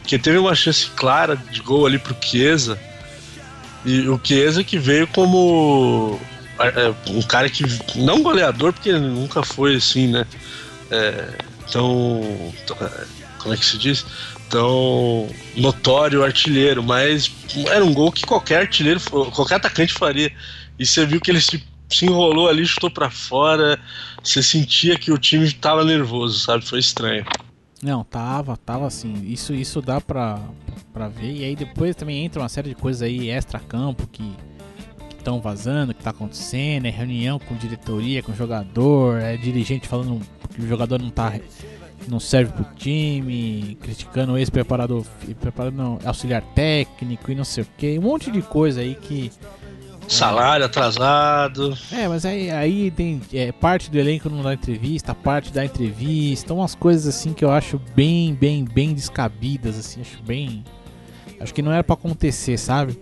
S3: porque teve uma chance clara de gol ali pro Chiesa, e o Chiesa que veio como é, um cara que, não goleador, porque ele nunca foi assim, né, é, tão. Como é que se diz? Tão notório artilheiro, mas era um gol que qualquer artilheiro, qualquer atacante faria. E você viu que ele se, se enrolou ali, chutou pra fora. Você sentia que o time tava nervoso, sabe? Foi estranho.
S2: Não, tava, tava assim. Isso, isso dá pra, pra ver. E aí depois também entra uma série de coisas aí extra-campo que estão vazando, que tá acontecendo. É reunião com diretoria, com jogador, é dirigente falando que o jogador não tá. Não serve pro time, criticando o ex-preparador, preparador não, auxiliar técnico e não sei o que, um monte de coisa aí que
S3: Salário atrasado.
S2: é, mas aí, aí tem é, parte do elenco não dá entrevista, parte da entrevista, umas coisas assim que eu acho bem, bem, bem descabidas, assim, acho bem. Acho que não era pra acontecer, sabe?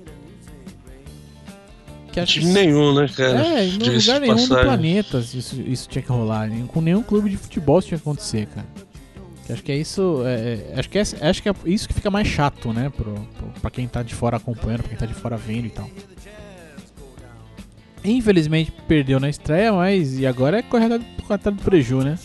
S2: Que acho que-
S3: Time nenhum, né, cara?
S2: é, em lugar nenhum do planeta isso, isso tinha que rolar. nem- Com nenhum clube de futebol isso tinha que acontecer, cara. Que Acho que é isso. é, é, acho, que é, acho que é isso que fica mais chato, né? Pro, pro, pra quem tá de fora acompanhando, pra quem tá de fora vendo e tal. Infelizmente perdeu na estreia, mas e agora é correr atrás do preju, né?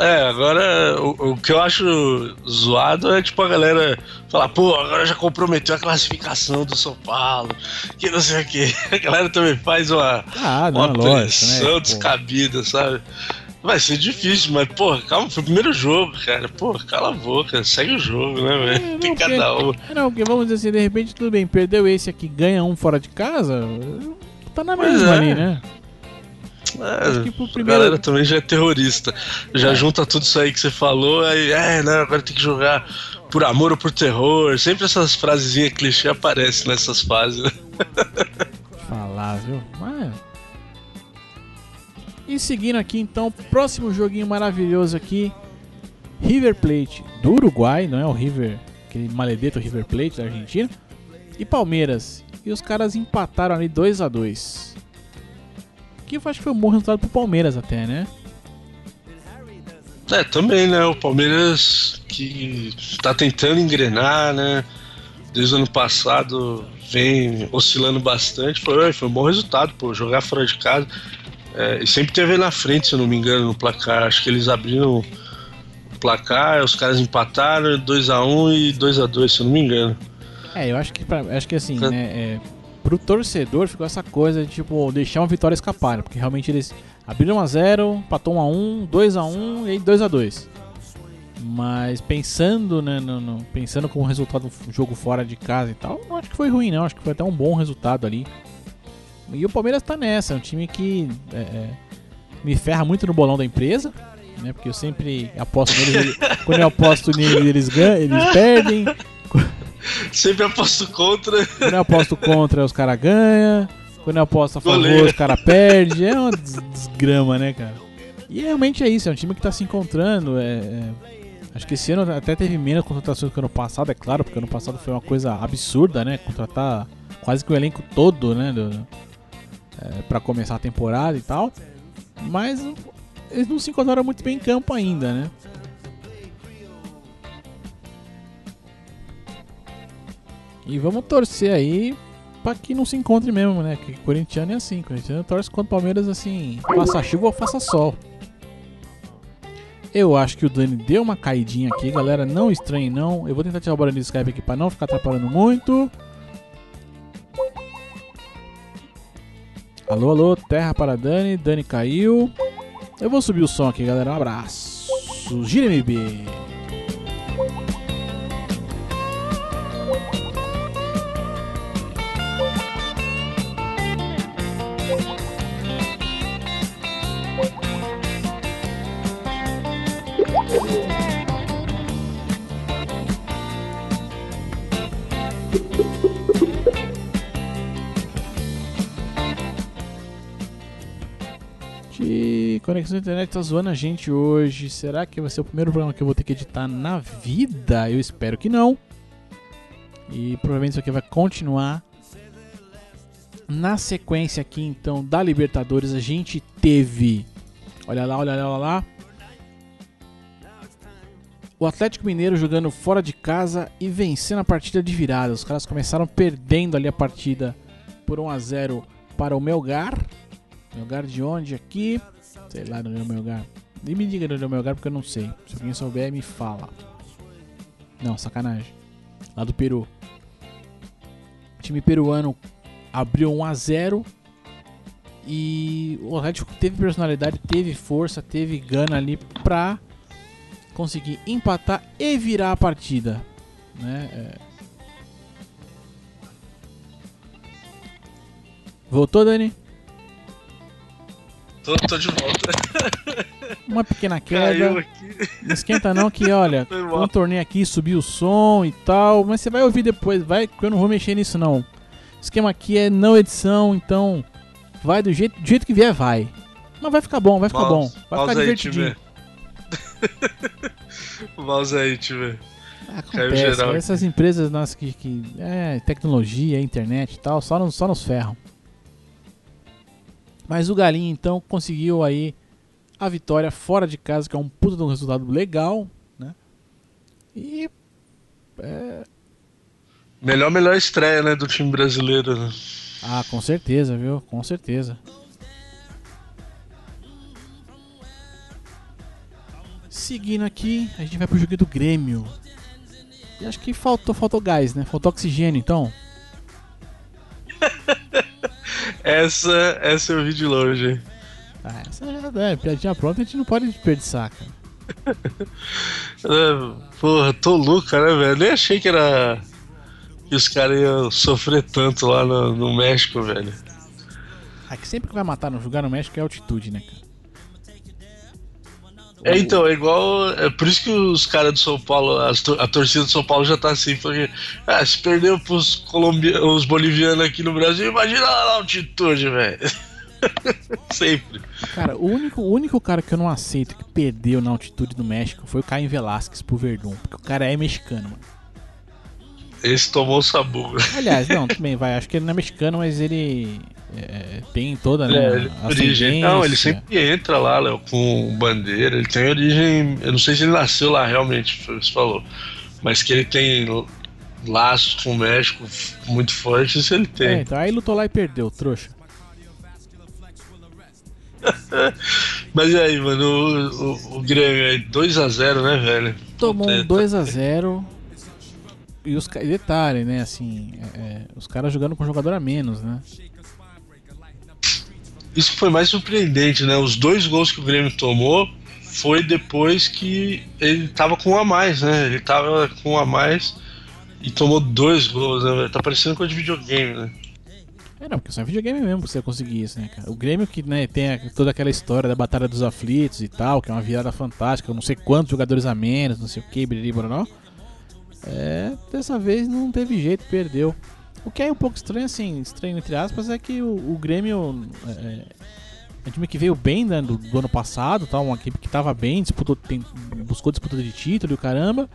S3: É, agora o, o que eu acho zoado é tipo a galera falar, pô, agora já comprometeu a classificação do São Paulo, que não sei o que. A galera também faz uma,
S2: Ah, não,
S3: uma
S2: é lógico,
S3: pressão
S2: né? Pô,
S3: descabida, sabe? Vai ser difícil, mas, pô, calma, foi o primeiro jogo, cara. Pô, cala a boca, segue o jogo, né,
S2: É,
S3: velho?
S2: não,
S3: Tem cada um.
S2: Não, porque vamos dizer assim, de repente tudo bem, perdeu esse aqui, ganha um fora de casa, tá na
S3: Pois
S2: mesma
S3: é.
S2: ali, né? Acho
S3: É,
S2: que pro
S3: a
S2: primeiro-
S3: galera também já é terrorista. Já
S2: É.
S3: junta tudo isso aí que você falou, aí, é, não, agora tem que jogar por amor ou por terror. Sempre essas frasezinhas clichê aparecem nessas fases. né?
S2: falar, viu? Mas... E seguindo aqui então, próximo joguinho maravilhoso aqui, River Plate do Uruguai, não é o River, aquele maledeto River Plate da Argentina, e Palmeiras. E os caras empataram ali 2 a 2 Que acho que foi um bom resultado pro Palmeiras até, né?
S3: É, também, né? O Palmeiras que tá tentando engrenar, né? Desde o ano passado vem oscilando bastante. Foi, foi um bom resultado, pô. Jogar fora de casa. É, e sempre teve na frente, se eu não me engano, no placar. Acho que eles abriram o placar, os caras empataram 2x1 e 2x2, se eu não me engano.
S2: É, eu acho que, pra- acho que assim,
S3: É.
S2: né, é, pro torcedor ficou essa coisa de, tipo, deixar uma vitória escapar, né? Porque realmente eles abriram 1x0, empatou 1x1, 2x1 e aí 2x2. Mas pensando, né, no, no- pensando como resultado do jogo fora de casa e tal, não acho que foi ruim, não. Acho que foi até um bom resultado ali. E o Palmeiras tá nessa, é um time que é, é, me ferra muito no bolão da empresa, né? Porque eu sempre aposto neles, ele- quando eu aposto neles, eles ganham, eles perdem.
S3: Sempre aposto contra.
S2: Quando eu aposto contra, os caras ganham. Quando eu aposto a favor,
S3: Goleiro.
S2: os caras perdem. É uma des- desgrama, né, cara? E realmente é isso, é um time que tá se encontrando. é- é- Acho que esse ano até teve menos contratações que ano passado, é claro, porque ano passado foi uma coisa absurda, né? Contratar quase que o elenco todo, né? Do, é, para começar a temporada e tal. Mas eles não se encontraram muito bem em campo ainda, né? E vamos torcer aí pra que não se encontre mesmo, né? Que corintiano é assim, corintiano torce contra o Palmeiras assim, faça chuva ou faça sol. Eu acho que o Dani deu uma caidinha aqui, galera. Não estranhe, não. Eu vou tentar tirar o barulho do Skype aqui pra não ficar atrapalhando muito. Alô, alô, terra para Dani. Dani caiu. Eu vou subir o som aqui, galera. Um abraço. Gira MB. Internet tá zoando a gente hoje. Será que vai ser o primeiro programa que eu vou ter que editar na vida? Eu espero que não. E provavelmente isso aqui vai continuar. Na sequência aqui então da Libertadores a gente teve. Olha lá, olha lá, olha lá. O Atlético Mineiro jogando fora de casa e vencendo a partida de virada. Os caras começaram perdendo ali a partida por 1 a 0 para o Melgar. Melgar de onde aqui? Sei lá, no Melgar. Nem me diga no Melgar porque eu não sei. Se alguém souber, me fala. Não, sacanagem. Lá do Peru. O time peruano abriu 1 a 0 e o Atlético teve personalidade, teve força, teve gana ali pra conseguir empatar e virar a partida. Né? É. Voltou, Dani?
S3: Tô, tô de volta.
S2: Uma pequena queda. Não esquenta não que, olha, torneio aqui, subir o som e tal, mas você vai ouvir depois, vai, que eu não vou mexer nisso não. O esquema aqui é não edição, então vai do jeito, do jeito que vier, vai. Mas vai ficar bom, vai ficar bom,
S3: Mouse-
S2: vai
S3: mouse
S2: ficar
S3: aí,
S2: divertidinho.
S3: Mouse aí, time.
S2: Acontece, essas empresas nossas que, que é tecnologia, internet e tal, só nos, só nos ferram. Mas o Galinho então conseguiu aí a vitória fora de casa, que é um puta de um resultado legal, né? E
S3: Melhor, melhor estreia, né, do time brasileiro. né?
S2: Ah, com certeza, viu? Com certeza. Seguindo aqui, a gente vai pro jogo do Grêmio. E acho que faltou, faltou gás, né? Faltou oxigênio, então.
S3: Essa, essa eu vi de longe.
S2: Ah, essa já é piadinha pronta, a gente não pode desperdiçar, cara.
S3: É, Porra, tô louca, né, velho? Nem achei que era. que os caras iam sofrer tanto lá no, no México, velho.
S2: Ah, que sempre que vai matar no jogar no México é altitude, né, cara?
S3: É, então, é igual. É por isso que os caras do São Paulo, as a torcida do São Paulo já tá assim, porque. Ah, se perdeu pros os bolivianos aqui no Brasil, imagina lá a altitude, velho. Sempre.
S2: Cara, o único, o único cara que eu não aceito que perdeu na altitude do México foi o Caio Velasquez pro Verdun. Porque o cara é mexicano, mano.
S3: Esse tomou o sabugo.
S2: Aliás, não, também vai. Acho que ele não é mexicano, mas ele é, tem toda, né?
S3: É, ele tem origem. Não, ele sempre entra lá, Léo, com bandeira. Ele tem origem. Eu não sei se ele nasceu lá realmente, foi o que você falou. Mas que ele tem laços com o México muito forte, isso ele
S2: É,
S3: tem.
S2: então aí lutou lá e perdeu, trouxa.
S3: Mas e aí, mano, o, o, o Grêmio aí, 2x0, né, velho?
S2: Tomou um
S3: Puta,
S2: 2x0. E os e detalhe, né? Assim, é, é, os caras jogando com jogador a menos, né?
S3: Isso foi mais surpreendente, né? Os dois gols que o Grêmio tomou foi depois que ele tava com um a mais, né? Ele tava com um a mais e tomou dois gols, né? Tá parecendo coisa de videogame, né?
S2: É, não, porque só é videogame mesmo pra você conseguir isso, né, cara? O Grêmio que né, tem toda aquela história da Batalha dos Aflitos e tal, que é uma virada fantástica, não sei quantos jogadores a menos, não sei o que, bliri, blá, É, dessa vez não teve jeito, perdeu. O que é um pouco estranho, assim, estranho entre aspas, é que o, o Grêmio é, é um time que veio bem né, do, do ano passado, tal, uma equipe que tava bem, disputou, tem- buscou disputa de título e o caramba.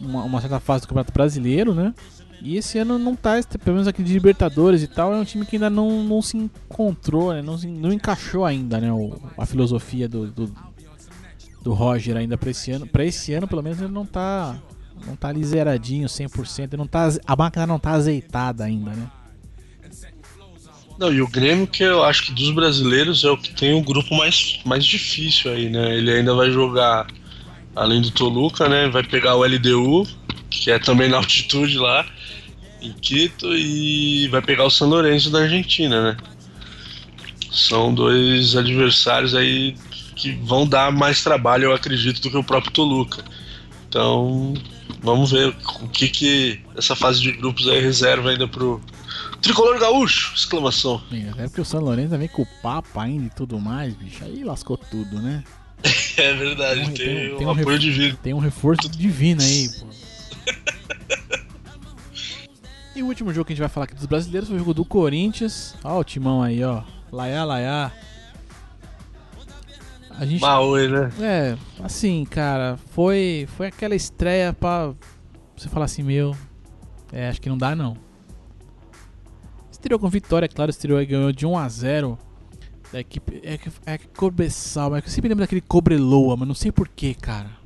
S2: Uma, uma certa fase do Campeonato Brasileiro, né? E esse ano não tá, pelo menos aqui de Libertadores e tal, é um time que ainda não, não se encontrou, né? Não, se- não encaixou ainda, né? O, a filosofia do, do, do Roger ainda pra esse ano. Pra esse ano, pelo menos, ele não tá. Não tá ali zeradinho 100%. ele Não tá, a máquina não tá azeitada ainda, né?
S3: Não, e o Grêmio, que eu acho que dos brasileiros é o que tem o grupo mais, mais difícil aí, né? Ele ainda vai jogar, além do Toluca, né? Vai pegar o LDU, que é também na altitude lá, em Quito, e vai pegar o São Lourenço da Argentina, né? São dois adversários aí que vão dar mais trabalho, eu acredito, do que o próprio Toluca. Então, vamos ver o que, que essa fase de grupos aí reserva ainda pro Tricolor Gaúcho! Exclamação.
S2: Até porque o São Lourenço vem com o Papa ainda e tudo mais, bicho. Aí lascou tudo, né?
S3: É verdade,
S2: Tem-
S3: tem,
S2: tem-
S3: um
S2: tem um
S3: apoio divino.
S2: Tem um reforço divino aí, pô. E o último jogo que a gente vai falar aqui dos brasileiros foi o jogo do Corinthians. Ó o timão aí, ó. Laiá, laiá. A gente.
S3: Maui, né?
S2: É, assim, cara, foi, foi aquela estreia pra você falar assim, meu. É, acho que não dá não. Estreou com vitória, é claro, estreou e ganhou de 1 a 0 da equipe. É que é que Cobressal, mas eu sempre lembro daquele Cobreloa, mas não sei porquê, cara.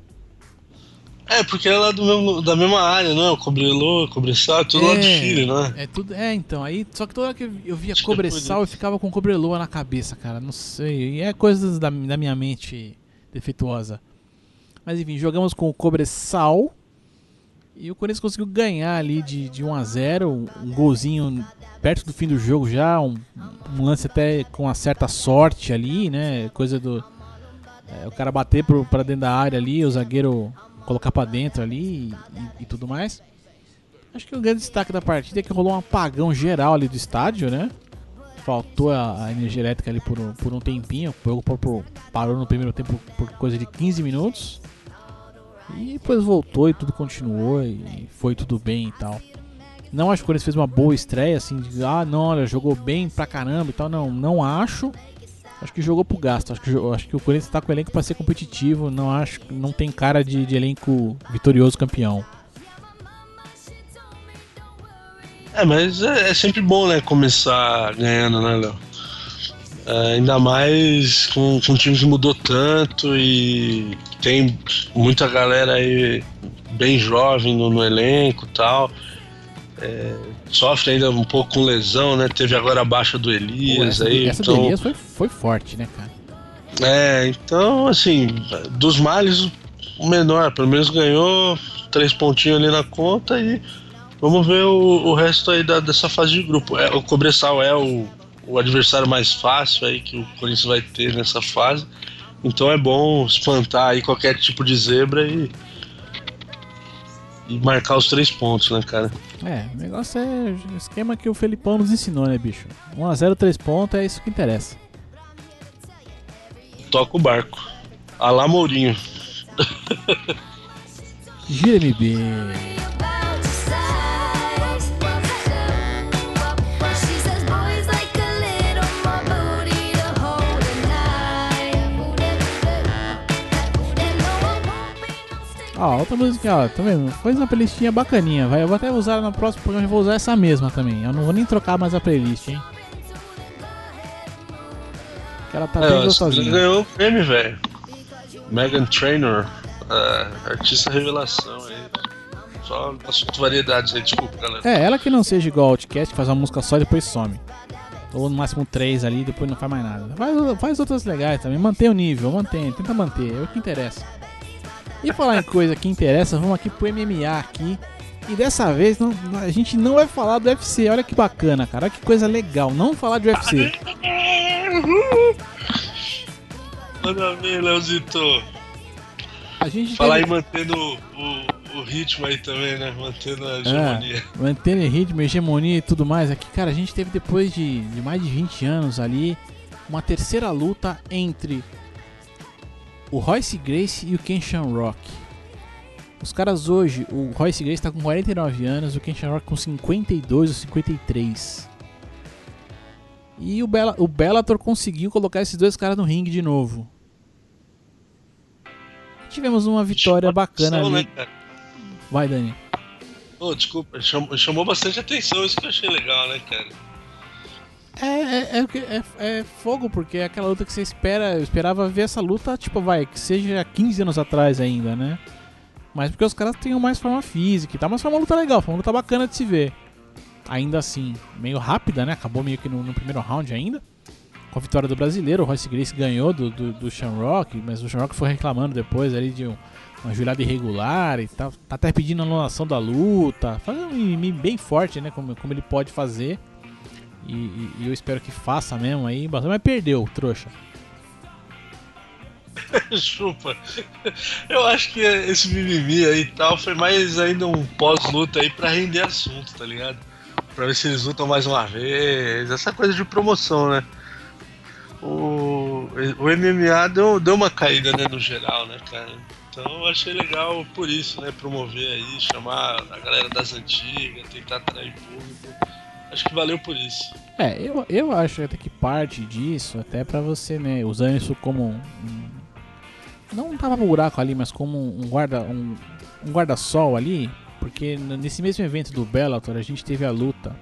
S3: É, porque é lá do mesmo, da mesma área, não é? O Cobrelô, Cobressal, tudo lá do Chile, não é?
S2: É tudo, é, então, aí, só que toda hora que eu- via
S3: é
S2: Cobressal, eu ficava com Cobreloa na cabeça, cara, não sei, e é coisas da, da minha mente defeituosa. Mas enfim, jogamos com o Cobressal e o Corinthians conseguiu ganhar ali de, de 1 a 0 um, um golzinho perto do fim do jogo já, um, um lance até com uma certa sorte ali, né, coisa do... é, o cara bater pro, pra dentro da área ali, o zagueiro colocar pra dentro ali e- e- tudo mais. Acho que o grande destaque da partida é que rolou um apagão geral ali do estádio, né? Faltou a, a energia elétrica ali por, um- por um tempinho. O jogo parou no primeiro tempo por coisa de 15 minutos. E depois voltou e tudo continuou e foi tudo bem e tal. Não acho que o Corinthians fez uma boa estreia, assim, de ah, não, olha, jogou bem pra caramba e tal. Não, não acho. Acho que jogou pro gasto. Acho que, acho que o Corinthians tá com o elenco pra ser competitivo. Não acho, não tem cara de, de elenco vitorioso campeão.
S3: É, mas é, é sempre bom, né, começar ganhando, né, Léo? É, ainda mais com, com time que mudou tanto e tem muita galera aí bem jovem no, no elenco e tal. É, sofre ainda um pouco com lesão, né? Teve agora a baixa do
S2: Pô,
S3: Elias
S2: essa
S3: aí.
S2: essa
S3: então,
S2: do Elias foi, foi forte, né, cara?
S3: É, então, assim, dos males, o menor, pelo menos ganhou três pontinhos ali na conta e vamos ver o, o resto aí da- dessa fase de grupo. É, o Cobressal é o, o adversário mais fácil aí que o Corinthians vai ter nessa fase, então é bom espantar aí qualquer tipo de zebra e marcar os três pontos, né, cara?
S2: É, o negócio é o esquema que o Felipão nos ensinou, né, bicho? 1x0, 3 pontos, é isso que interessa.
S3: Toca o barco. Alá Mourinho.
S2: Gira MB. Ó, outra música, ó, tá vendo? Fez uma playlistinha bacaninha. Vai, eu vou até usar no próximo programa, eu vou usar essa mesma também. Eu não vou nem trocar mais a playlist, hein? Que ela tá
S3: É,
S2: bem gostosinha.
S3: ganhou o prêmio, velho. Megan Trainor, é, artista revelação aí. Só assunto variedades aí, desculpa, galera.
S2: É, ela que não seja igual ao Outcast, que faz uma música só e depois some. Ou no máximo três ali, depois não faz mais nada. Faz, faz outras legais também, mantém o nível, mantém, tenta manter, é o que interessa. E falar em coisa que interessa, vamos aqui pro MMA aqui. E dessa vez não- a gente não vai falar do UFC, olha que bacana, cara, olha que coisa legal, não falar de UFC.
S3: Manda ver, Leozito.
S2: A gente
S3: Falar
S2: teve-
S3: em mantendo o, o ritmo aí também, né? Mantendo a hegemonia.
S2: É, mantendo ritmo, hegemonia e tudo mais. Aqui, cara, a gente teve depois de, de mais de 20 anos ali uma terceira luta entre o Royce Grace e o Kenshan Rock. Os caras hoje, o Royce Grace tá com 49 anos, o Kenshan Rock com 52 ou 53. E o, Bella, o Bellator conseguiu colocar esses dois caras no ringue de novo. Tivemos uma vitória bacana ali.
S3: né?
S2: Vai, Dani.
S3: Ô, desculpa, chamou, chamou bastante atenção, isso que eu achei legal, né, cara?
S2: É, é, é, é- é fogo, porque é aquela luta que você espera. Eu esperava ver essa luta, tipo, vai, que seja 15 anos atrás ainda, né? Mas porque os caras tenham mais forma física e tal, mas foi uma luta legal, foi uma luta bacana de se ver. Ainda assim, meio rápida, né? Acabou meio que no, no primeiro round ainda. Com a vitória do brasileiro, o Royce Grace ganhou do, do, do Shamrock, mas o Shamrock foi reclamando depois ali de um- uma joelhada irregular e tal. Tá até pedindo anulação da luta. Fazendo um mimimi bem forte, né? Como, como ele pode fazer. E, e- eu espero que faça mesmo aí. Mas perdeu, trouxa.
S3: Chupa. Eu acho que esse mimimi aí e tal foi mais ainda um pós-luta aí pra render assunto, tá ligado? Pra ver se eles lutam mais uma vez, essa coisa de promoção, né? O, o MMA deu, deu uma caída, né, no geral, né, cara? Então eu achei legal por isso, né? Promover aí, chamar a galera das antigas, tentar atrair público. Acho que valeu por isso.
S2: É, eu, eu acho até que parte disso, até pra você, né, usando isso como um. um- não um tapa-buraco ali, mas como um guarda um, um guarda-sol ali, porque nesse mesmo evento do Bellator a gente teve a luta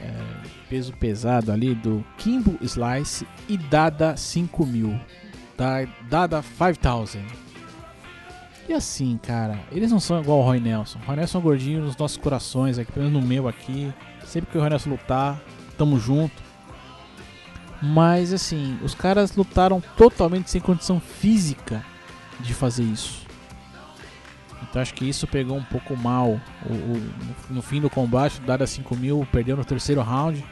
S2: é, peso pesado ali do Kimbo Slice e Dada 5000, da Dada 5000. E assim, cara, eles não são igual o Roy Nelson. O Roy Nelson é gordinho nos nossos corações, aqui, pelo menos no meu aqui. Sempre que o Nelson lutar, tamo junto. Mas assim, os caras lutaram totalmente sem condição física de fazer isso. Então acho que isso pegou um pouco mal. O, o- no, fim do combate, Dada 5000 perdeu no terceiro round.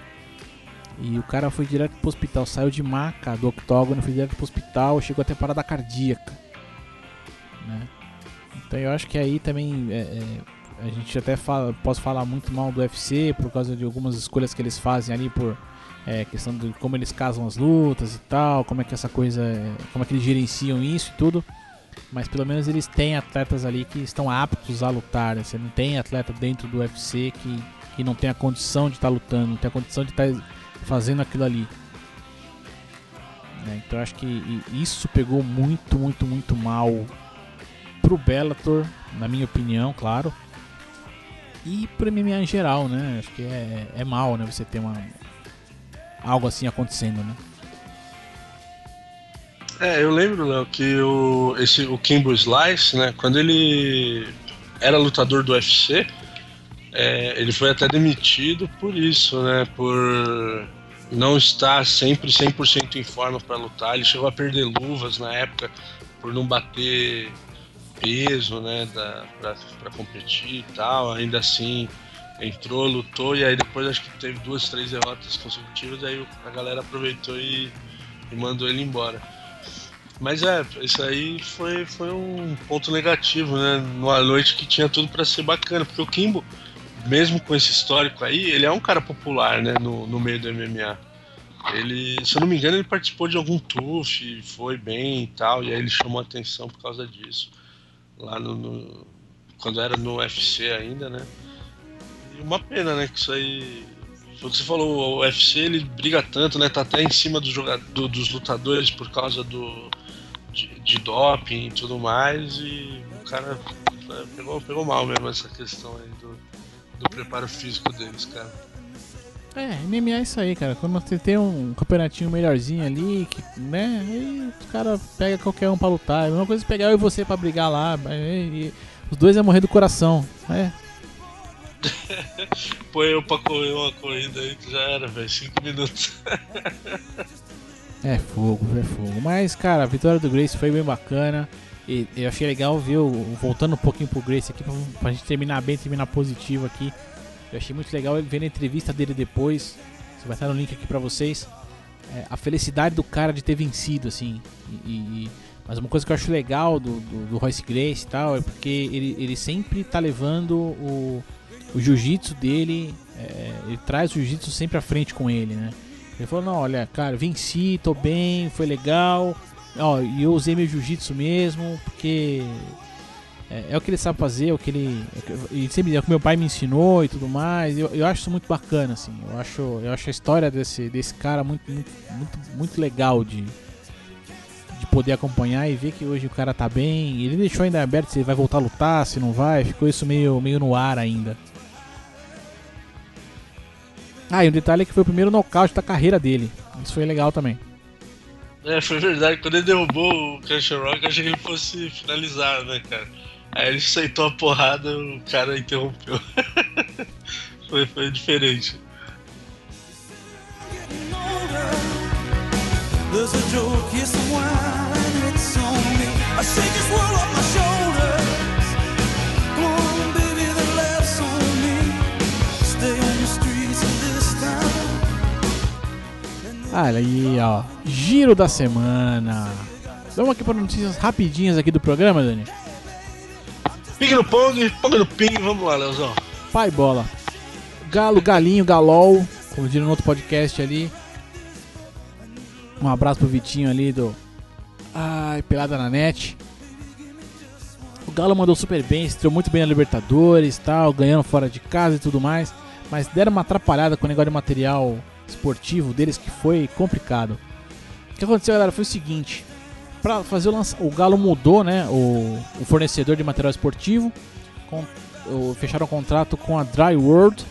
S2: E o cara foi direto pro hospital, saiu de maca do octógono, foi direto pro hospital, chegou até parada cardíaca. Né? Então eu acho que aí também é, é, a gente até fala, posso falar muito mal do UFC por causa de algumas escolhas que eles fazem ali por é, questão de como eles casam as lutas e tal, como é que essa coisa, como é que eles gerenciam isso e tudo. Mas pelo menos eles têm atletas ali que estão aptos a lutar. né? Você não tem atleta dentro do UFC que, que não tem a condição de estar lutando, não tem a condição de estar fazendo aquilo ali. Né? Então acho que isso pegou muito, muito, muito mal pro Bellator, na minha opinião, claro. E pro MMA em geral, né? Acho que é, é mal, né? Você ter uma algo assim acontecendo, né?
S3: É, eu lembro, Léo, que o, esse, o Kimbo Slice, né, quando ele era lutador do UFC, é, ele foi até demitido por isso, né, por não estar sempre 100% em forma para lutar. Ele chegou a perder luvas na época por não bater peso, né, para competir e tal. Ainda assim, entrou, lutou e aí depois acho que teve duas, três derrotas consecutivas. Aí a galera aproveitou e, e mandou ele embora. Mas é, isso aí foi, foi um ponto negativo, né? Numa noite que tinha tudo pra ser bacana, porque o Kimbo, mesmo com esse histórico aí, ele é um cara popular, né? No, no meio do MMA. Ele, se eu não me engano, ele participou de algum TUF, foi bem e tal, e aí ele chamou atenção por causa disso. Lá no, no- quando era no UFC ainda, né? E uma pena, né? Que isso aí. O você falou, o UFC ele briga tanto, né? Tá até em cima do joga- do- dos lutadores por causa do, de, de doping e tudo mais, e o cara é, pegou, pegou mal mesmo essa questão aí do, do preparo físico deles, cara.
S2: É, MMA é isso aí, cara. Quando você tem um campeonatinho melhorzinho ali, que, né? Aí os caras pegam qualquer um pra lutar. É a mesma coisa pegar eu e você pra brigar lá. e- e os dois iam morrer do coração. É,
S3: Põe eu pra correr uma corrida aí que já era, velho, 5 minutos.
S2: É fogo, é fogo. Mas, cara, a vitória do Grace foi bem bacana. E eu achei legal ver, o, voltando um pouquinho pro Grace aqui, pra, pra gente terminar bem, terminar positivo aqui. Eu achei muito legal ele ver a entrevista dele depois. Você vai estar no link aqui pra vocês. É, a felicidade do cara de ter vencido, assim. E, e- mas uma coisa que eu acho legal do, do, do Royce Grace e tal é porque ele, ele sempre tá levando o, o jiu-jitsu dele. é, ele traz o jiu-jitsu sempre à frente com ele, né? Ele falou, não, olha, cara, venci, tô bem, foi legal. Ó, e eu usei meu jiu-jitsu mesmo, porque é, é o que ele sabe fazer, é o que ele. é e sempre é o que meu pai me ensinou e tudo mais. Eu, eu acho isso muito bacana, assim. Eu acho, eu acho a história desse, desse cara muito, muito, muito, muito legal de, de poder acompanhar e ver que hoje o cara tá bem. Ele deixou ainda aberto se ele vai voltar a lutar, se não vai. Ficou isso meio, meio no ar ainda. Ah, e um detalhe é que foi o primeiro nocaute da carreira dele. Isso foi legal também.
S3: É, foi verdade. Quando ele derrubou o Christian Rock, eu achei que ele fosse finalizar, né, cara? Aí ele aceitou a porrada, o cara interrompeu. foi, foi diferente.
S4: getting older. There's a joke, yes, a wine, it's on me. I shake this world off my shoulders. Come on, baby, the laughs on me. Stay on the streets of this town.
S2: Olha aí, ó. Giro da semana. Vamos aqui para notícias rapidinhas aqui do programa, Dani.
S3: Ping no Pong, Pong no Ping, vamos lá, Leozão.
S2: Pai bola. Galo, galinho, galol. Como diria no outro podcast ali. Um abraço pro Vitinho ali do. Ai, pelada na net. O Galo mandou super bem, estreou muito bem na Libertadores tal, ganhando fora de casa e tudo mais. Mas deram uma atrapalhada com o negócio de material esportivo deles que foi complicado. O que aconteceu, galera, foi o seguinte. Pra fazer o lança... O Galo mudou, né? O, o fornecedor de material esportivo. Com... o- Fecharam um contrato com a Dry World.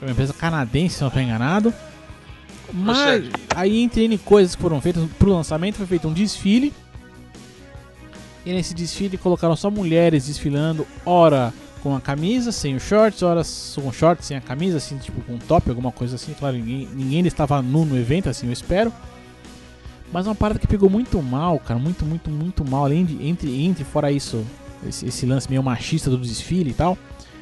S2: é Uma empresa canadense, se não estou enganado. Mas aí, entre N coisas que foram feitas pro lançamento, foi feito um desfile. E nesse desfile colocaram só mulheres desfilando, ora com a camisa, sem os shorts, ora com shorts, sem a camisa, assim, tipo com um top, alguma coisa assim. Claro, ninguém, ninguém estava nu no evento, assim, eu espero. Mas uma parada que pegou muito mal, cara, muito, muito, muito mal. Além de, entre, entre fora isso, esse, esse lance meio machista do desfile e tal,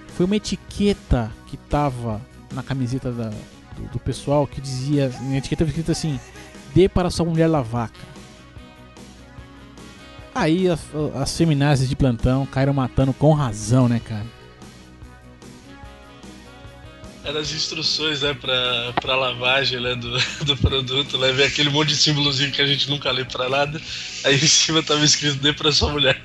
S2: foi uma etiqueta que tava na camiseta da- do, do pessoal que dizia, na etiqueta escrito assim, dê para sua mulher lavar, cara. Aí as, as feminazes de plantão caíram matando com razão, né, cara?
S3: Eram as instruções, né, pra, pra lavagem né, do, do produto, né? Vem aquele monte de símbolozinho que a gente nunca lê pra nada. Aí em cima tava escrito dê pra sua mulher.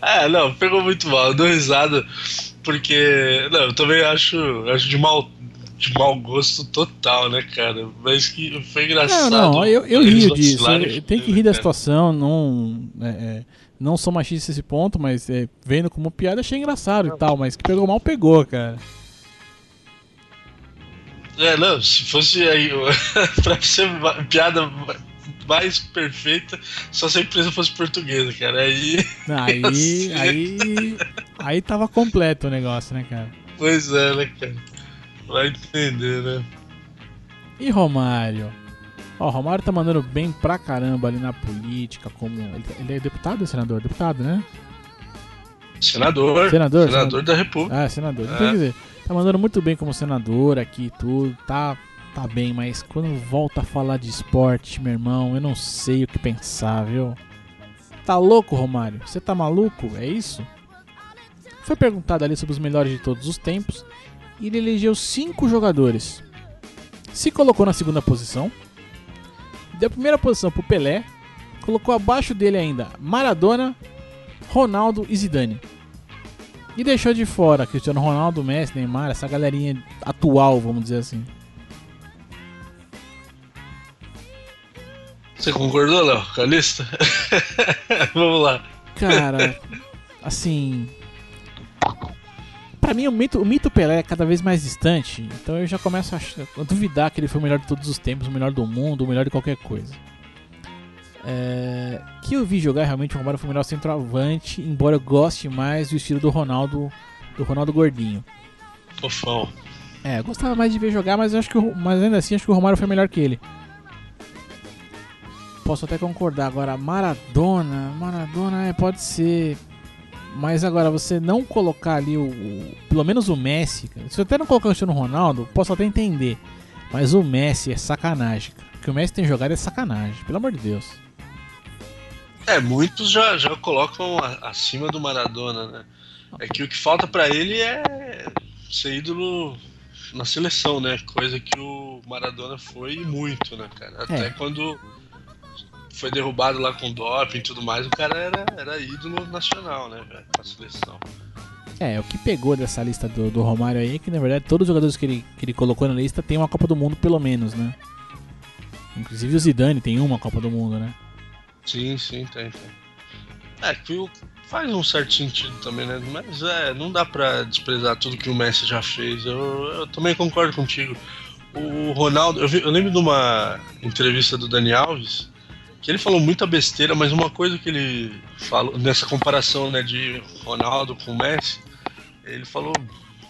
S3: ah, não, pegou muito mal, eu dou risada, porque. Não, eu também acho, acho de mal. De mau gosto total, né, cara? Mas que foi engraçado.
S2: Não, não, eu, eu rio disso. tenho que
S3: né,
S2: rir da
S3: cara?
S2: situação, não. é, é, não sou machista nesse ponto, mas é, vendo como piada achei engraçado e tal, mas que pegou mal, pegou, cara.
S3: É, não, se fosse aí pra ser uma piada mais perfeita, só se a empresa fosse portuguesa, cara. Aí.
S2: Aí,
S3: Assim.
S2: aí, aí tava completo o negócio, né, cara?
S3: Pois é, né, cara? Vai entender, né?
S2: E Romário? Ó, Romário tá mandando bem pra caramba ali na política, como. Ele, ele é deputado ou senador? Deputado, né?
S3: Senador.
S2: Senador,
S3: Senador da República.
S2: Ah, senador. Então,
S3: É.
S2: quer dizer, tá mandando muito bem como senador aqui e tudo, tá, tá bem, mas quando volta a falar de esporte, meu irmão, eu não sei o que pensar, viu? Tá louco, Romário? Você tá maluco? É isso? Foi perguntado ali sobre os melhores de todos os tempos e ele elegeu cinco jogadores. Se colocou na segunda posição, deu a primeira posição pro Pelé, colocou abaixo dele ainda Maradona, Ronaldo e Zidane. E deixou de fora Cristiano Ronaldo, Messi, Neymar, essa galerinha atual, vamos dizer assim.
S3: Você concordou, Léo, com a lista? Vamos lá.
S2: Cara, assim. Pra mim, o mito, o mito Pelé é cada vez mais distante, então eu já começo a, a duvidar que ele foi o melhor de todos os tempos, o melhor do mundo, o melhor de qualquer coisa. É, que eu vi jogar realmente o Romário foi o melhor centroavante, embora eu goste mais do estilo do Ronaldo, do Ronaldo Gordinho.
S3: Fofão.
S2: É, eu gostava mais de ver jogar, mas acho que o- mas ainda assim acho que o Romário foi melhor que ele. Posso até concordar agora, Maradona, Maradona é, pode ser. Mas agora você não colocar ali o, o- pelo menos o Messi, se você até não colocar o Cristiano Ronaldo, posso até entender. Mas o Messi é sacanagem. O que o Messi tem jogado é sacanagem, pelo amor de Deus.
S3: É, muitos já, já colocam acima do Maradona, né? É que o que falta pra ele é ser ídolo na seleção, né? Coisa que o Maradona foi muito, né, cara? Até
S2: É.
S3: quando foi derrubado lá com doping e tudo mais, o cara era, era ídolo nacional, né, velho? Na seleção.
S2: É, o que pegou dessa lista do, do Romário aí é que na verdade todos os jogadores que ele, que ele colocou na lista tem uma Copa do Mundo pelo menos, né? Inclusive o Zidane tem uma Copa do Mundo, né?
S3: Sim, sim, tem, tem. É, que faz um certo sentido também, né? Mas é, não dá pra desprezar tudo que o Messi já fez. Eu, eu também concordo contigo. O Ronaldo, eu, vi- eu lembro de uma entrevista do Dani Alves que ele falou muita besteira, mas uma coisa que ele falou nessa comparação né, de Ronaldo com Messi, ele falou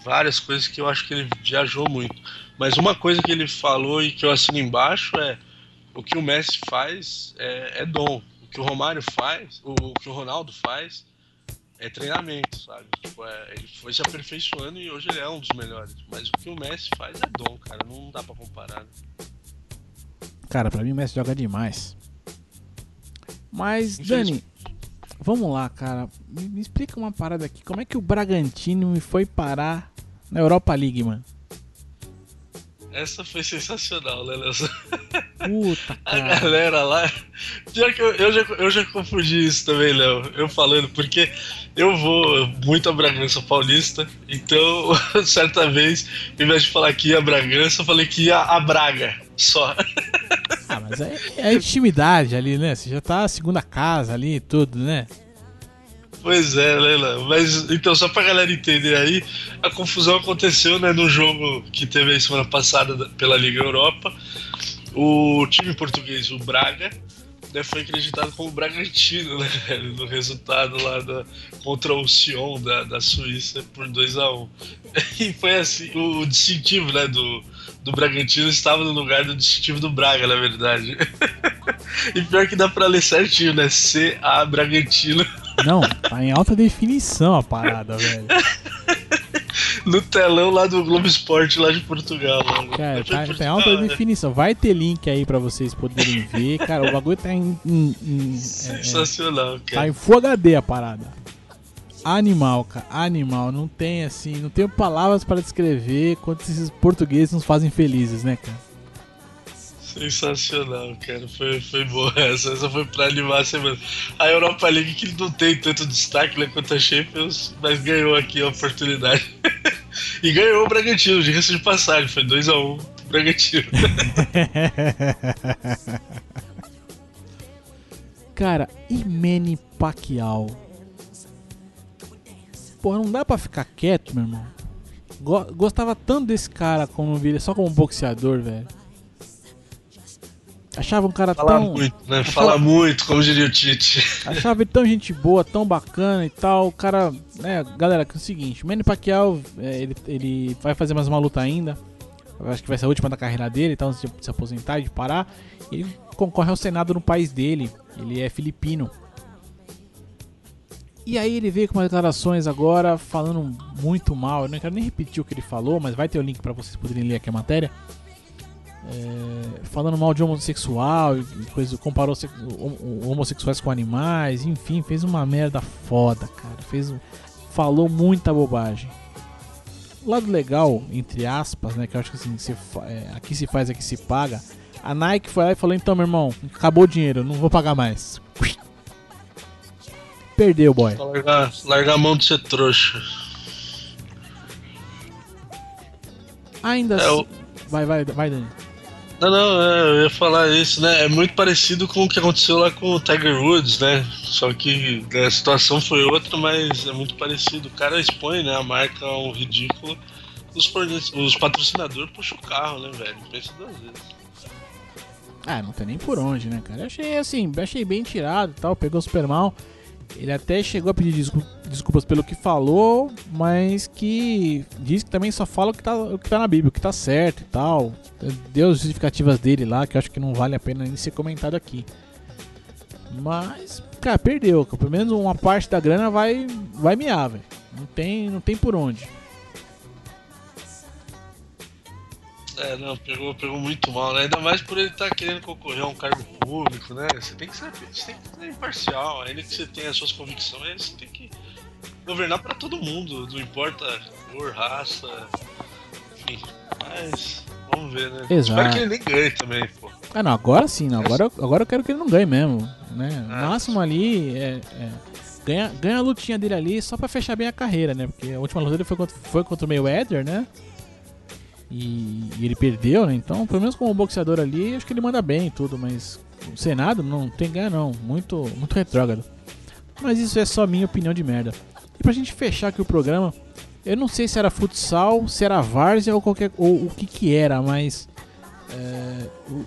S3: várias coisas que eu acho que ele viajou muito. Mas uma coisa que ele falou e que eu assino embaixo é o que o Messi faz é, é dom. O que o Romário faz, o, o que o Ronaldo faz é treinamento, sabe? Tipo, é, ele foi se aperfeiçoando e hoje ele é um dos melhores. Mas o que o Messi faz é dom, cara. Não dá pra comparar. Né?
S2: Cara, pra mim o Messi joga demais. Mas. Dani, vamos lá, cara. Me, me explica uma parada aqui. Como é que o Bragantino me foi parar na Europa League, mano?
S3: Essa foi sensacional, né, Nelson?
S2: Puta,
S3: A
S2: cara.
S3: galera lá. Pior que eu, eu, já, eu já confundi isso também, Léo. Eu falando, porque eu vou muito a Bragança Paulista. Então, certa vez, ao invés de falar que ia a Bragança, eu falei que ia a Braga. Só.
S2: Ah, mas é, é a intimidade ali, né? Você já tá a segunda casa ali e tudo, né?
S3: Pois é, Léo? Mas então, só pra galera entender aí, a confusão aconteceu né, no jogo que teve aí semana passada da- pela Liga Europa. O time português, o Braga, né, foi acreditado como Bragantino, né, no resultado lá da, contra o Sion da, da Suíça por 2x1. E foi assim, o, o distintivo né, do, do Bragantino estava no lugar do distintivo do Braga, na verdade. E pior que dá pra ler certinho, né? C-A Bragantino.
S2: Não, tá em alta definição a parada, velho.
S3: no telão lá do Globo Esporte lá de Portugal. Lá.
S2: Cara,
S3: Foi
S2: tá, tá em
S3: Portugal,
S2: alta
S3: né?
S2: definição. Vai ter link aí pra vocês poderem ver. Cara, o bagulho tá em, em- em- é- é-
S3: Sensacional,
S2: tá
S3: cara.
S2: em Full HD a parada. Animal, cara, animal. Não tem assim, não tenho palavras para descrever quanto esses portugueses nos fazem felizes, né, cara?
S3: Sensacional, cara. Foi, foi boa essa. Essa foi pra animar a semana. A Europa League que não tem tanto destaque né, quanto a Champions, mas ganhou aqui a oportunidade. e ganhou o Bragantino, diga-se de passagem. Foi 2x1 pro Bragantino.
S2: Cara, e Manny Pacquiao? Pô, não dá pra ficar quieto, meu irmão. Go- gostava tanto desse cara como vi ele só como boxeador, velho. Achava um cara
S3: Fala
S2: tão.
S3: muito, né? Fala muito, como diria o Tite.
S2: Achava ele tão gente boa, tão bacana e tal. O cara, né, galera, que é o seguinte: o Manny Pacquiao, é, ele, ele vai fazer mais uma luta ainda. Eu acho que vai ser a última da carreira dele, então se, se aposentar e de parar. Ele concorre ao Senado no país dele. Ele é filipino. E aí ele veio com umas declarações agora falando muito mal. Eu não quero nem repetir o que ele falou, mas vai ter o link pra vocês poderem ler aqui a matéria. É, falando mal de homossexual coisa, comparou se- hom- homossexuais com animais, enfim, fez uma merda foda, cara. Fez, falou muita bobagem. O lado legal, entre aspas, né, que eu acho que assim, se é, aqui se faz, aqui se paga. A Nike foi lá e falou: então, meu irmão, acabou o dinheiro, não vou pagar mais. Perdeu, boy.
S3: Largar, largar a mão de ser trouxa.
S2: Ainda
S3: É,
S2: assim.
S3: o-
S2: Vai, vai, vai, Dani.
S3: Não, não, é, eu ia falar isso, né? É muito parecido com o que aconteceu lá com o Tiger Woods, né? Só que né, a situação foi outra, mas é muito parecido. O cara expõe né, a marca a um ridículo. Os, os patrocinadores puxam o carro, né, velho? Pensa duas vezes.
S2: Ah, não tem nem por onde, né, cara? Eu achei assim, achei bem tirado e tal, pegou super mal. Ele até chegou a pedir descul- desculpas pelo que falou, mas que diz que também só fala o que tá, o que tá na Bíblia, o que tá certo e tal. Deu as justificativas dele lá, que eu acho que não vale a pena nem ser comentado aqui. Mas, cara, perdeu. Pelo menos uma parte da grana vai, vai miar, velho. Não tem, não tem por onde.
S3: É, não, pegou, pegou muito mal, né? Ainda mais por ele estar querendo concorrer a um cargo público, né? Você tem que ser, tem que ser imparcial, ainda que você tenha as suas convicções, você tem que governar pra todo mundo, não importa cor, raça, enfim. Mas vamos ver, né?
S2: Exato.
S3: Espero que ele nem ganhe também, pô.
S2: Ah, não, agora sim, não. Agora, agora eu quero que ele não ganhe mesmo, né? O
S3: Ah.
S2: máximo ali é, é ganha, ganha a lutinha dele ali só pra fechar bem a carreira, né? Porque a última luta dele foi contra, foi contra o Mayweather, né? E, e ele perdeu, né? Então, pelo menos como boxeador ali, acho que ele manda bem e tudo, mas o Senado não tem ganhar não. Muito, muito retrógrado. Mas isso é só minha opinião de merda. E pra gente fechar aqui o programa, eu não sei se era futsal, se era várzea ou qualquer ou o que que era, mas é, o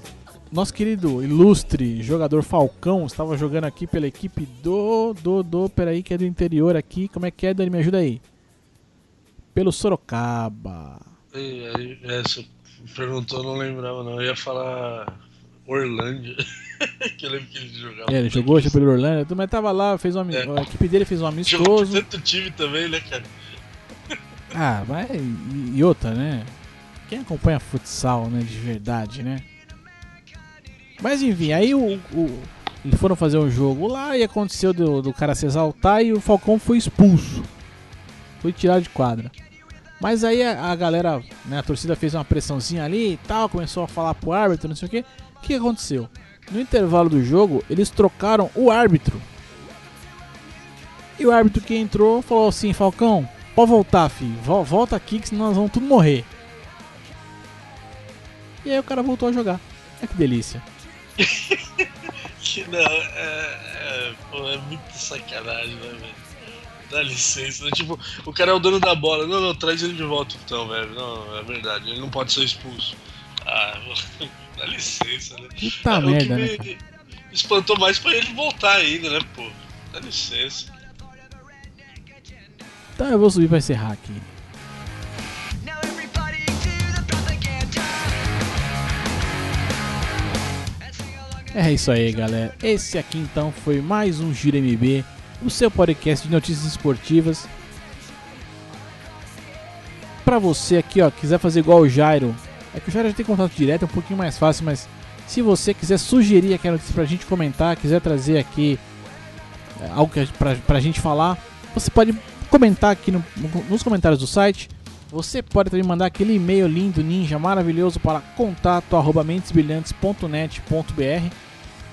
S2: nosso querido ilustre jogador Falcão estava jogando aqui pela equipe do do do, peraí que é do interior aqui, como é que é, Dani, me ajuda aí. Pelo Sorocaba.
S3: E aí, é, você perguntou, não lembrava não. Eu ia falar Orlândia. que eu lembro que ele jogava.
S2: É, ele jogou já pelo Orlando, mas tava lá, fez um, ami-
S3: É.
S2: a equipe dele fez um
S3: Jogou
S2: amistoso.
S3: por tanto time também, né, cara?
S2: Ah, mas e, e outra, né? Quem acompanha futsal, né, de verdade, né? Mas enfim, aí o, o- eles foram fazer um jogo lá e aconteceu do, do cara se exaltar e o Falcão foi expulso. Foi tirado de quadra. Mas aí a, a galera, né, a torcida fez uma pressãozinha ali e tal, começou a falar pro árbitro, não sei o que. O que aconteceu? No intervalo do jogo, eles trocaram o árbitro. E o árbitro que entrou falou assim: Falcão, pode voltar, filho. Vol- Volta aqui que senão nós vamos tudo morrer. E aí o cara voltou a jogar. É que delícia.
S3: Não, é, é, é muito sacanagem, né, velho? Dá licença, né? Tipo, o cara é o dono da bola. Não, não, traz ele de volta então, velho. Não, é verdade, ele não pode ser expulso. Ah, dá licença, né?
S2: Puta
S3: o
S2: merda,
S3: que
S2: né?
S3: me
S2: cara?
S3: espantou mais foi ele voltar ainda, né, pô? Dá licença.
S2: Então eu vou subir pra encerrar aqui.
S5: Along
S2: É isso aí, galera. Esse aqui então foi mais um Giro MB, o seu podcast de notícias esportivas. Pra você aqui, ó, quiser fazer igual o Jairo, é que o Jairo já tem contato direto, é um pouquinho mais fácil, mas se você quiser sugerir aqui a notícia pra gente comentar, quiser trazer aqui é, algo que a- gente falar, você pode comentar aqui no- nos comentários do site. Você pode também mandar aquele e-mail lindo, ninja, maravilhoso para contato@mentesbrilhantes.net.br.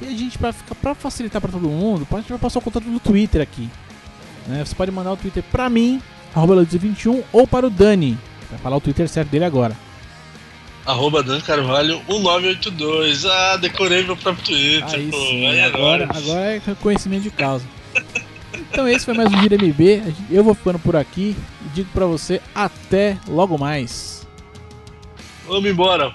S2: E a gente para ficar para facilitar para todo mundo, a gente vai passar o contato do Twitter aqui. né? Você pode mandar o Twitter para mim, arroba 21 ou para o Dani. Vai falar o Twitter certo dele agora.
S3: Arroba Dan Carvalho 1982. Ah, decorei meu próprio Twitter,
S2: Aí
S3: pô.
S2: sim,
S3: aí é
S2: agora, agora é conhecimento de causa. Então esse foi mais um Gira MB. Eu vou ficando por aqui e digo pra você até logo mais.
S3: Vamos embora.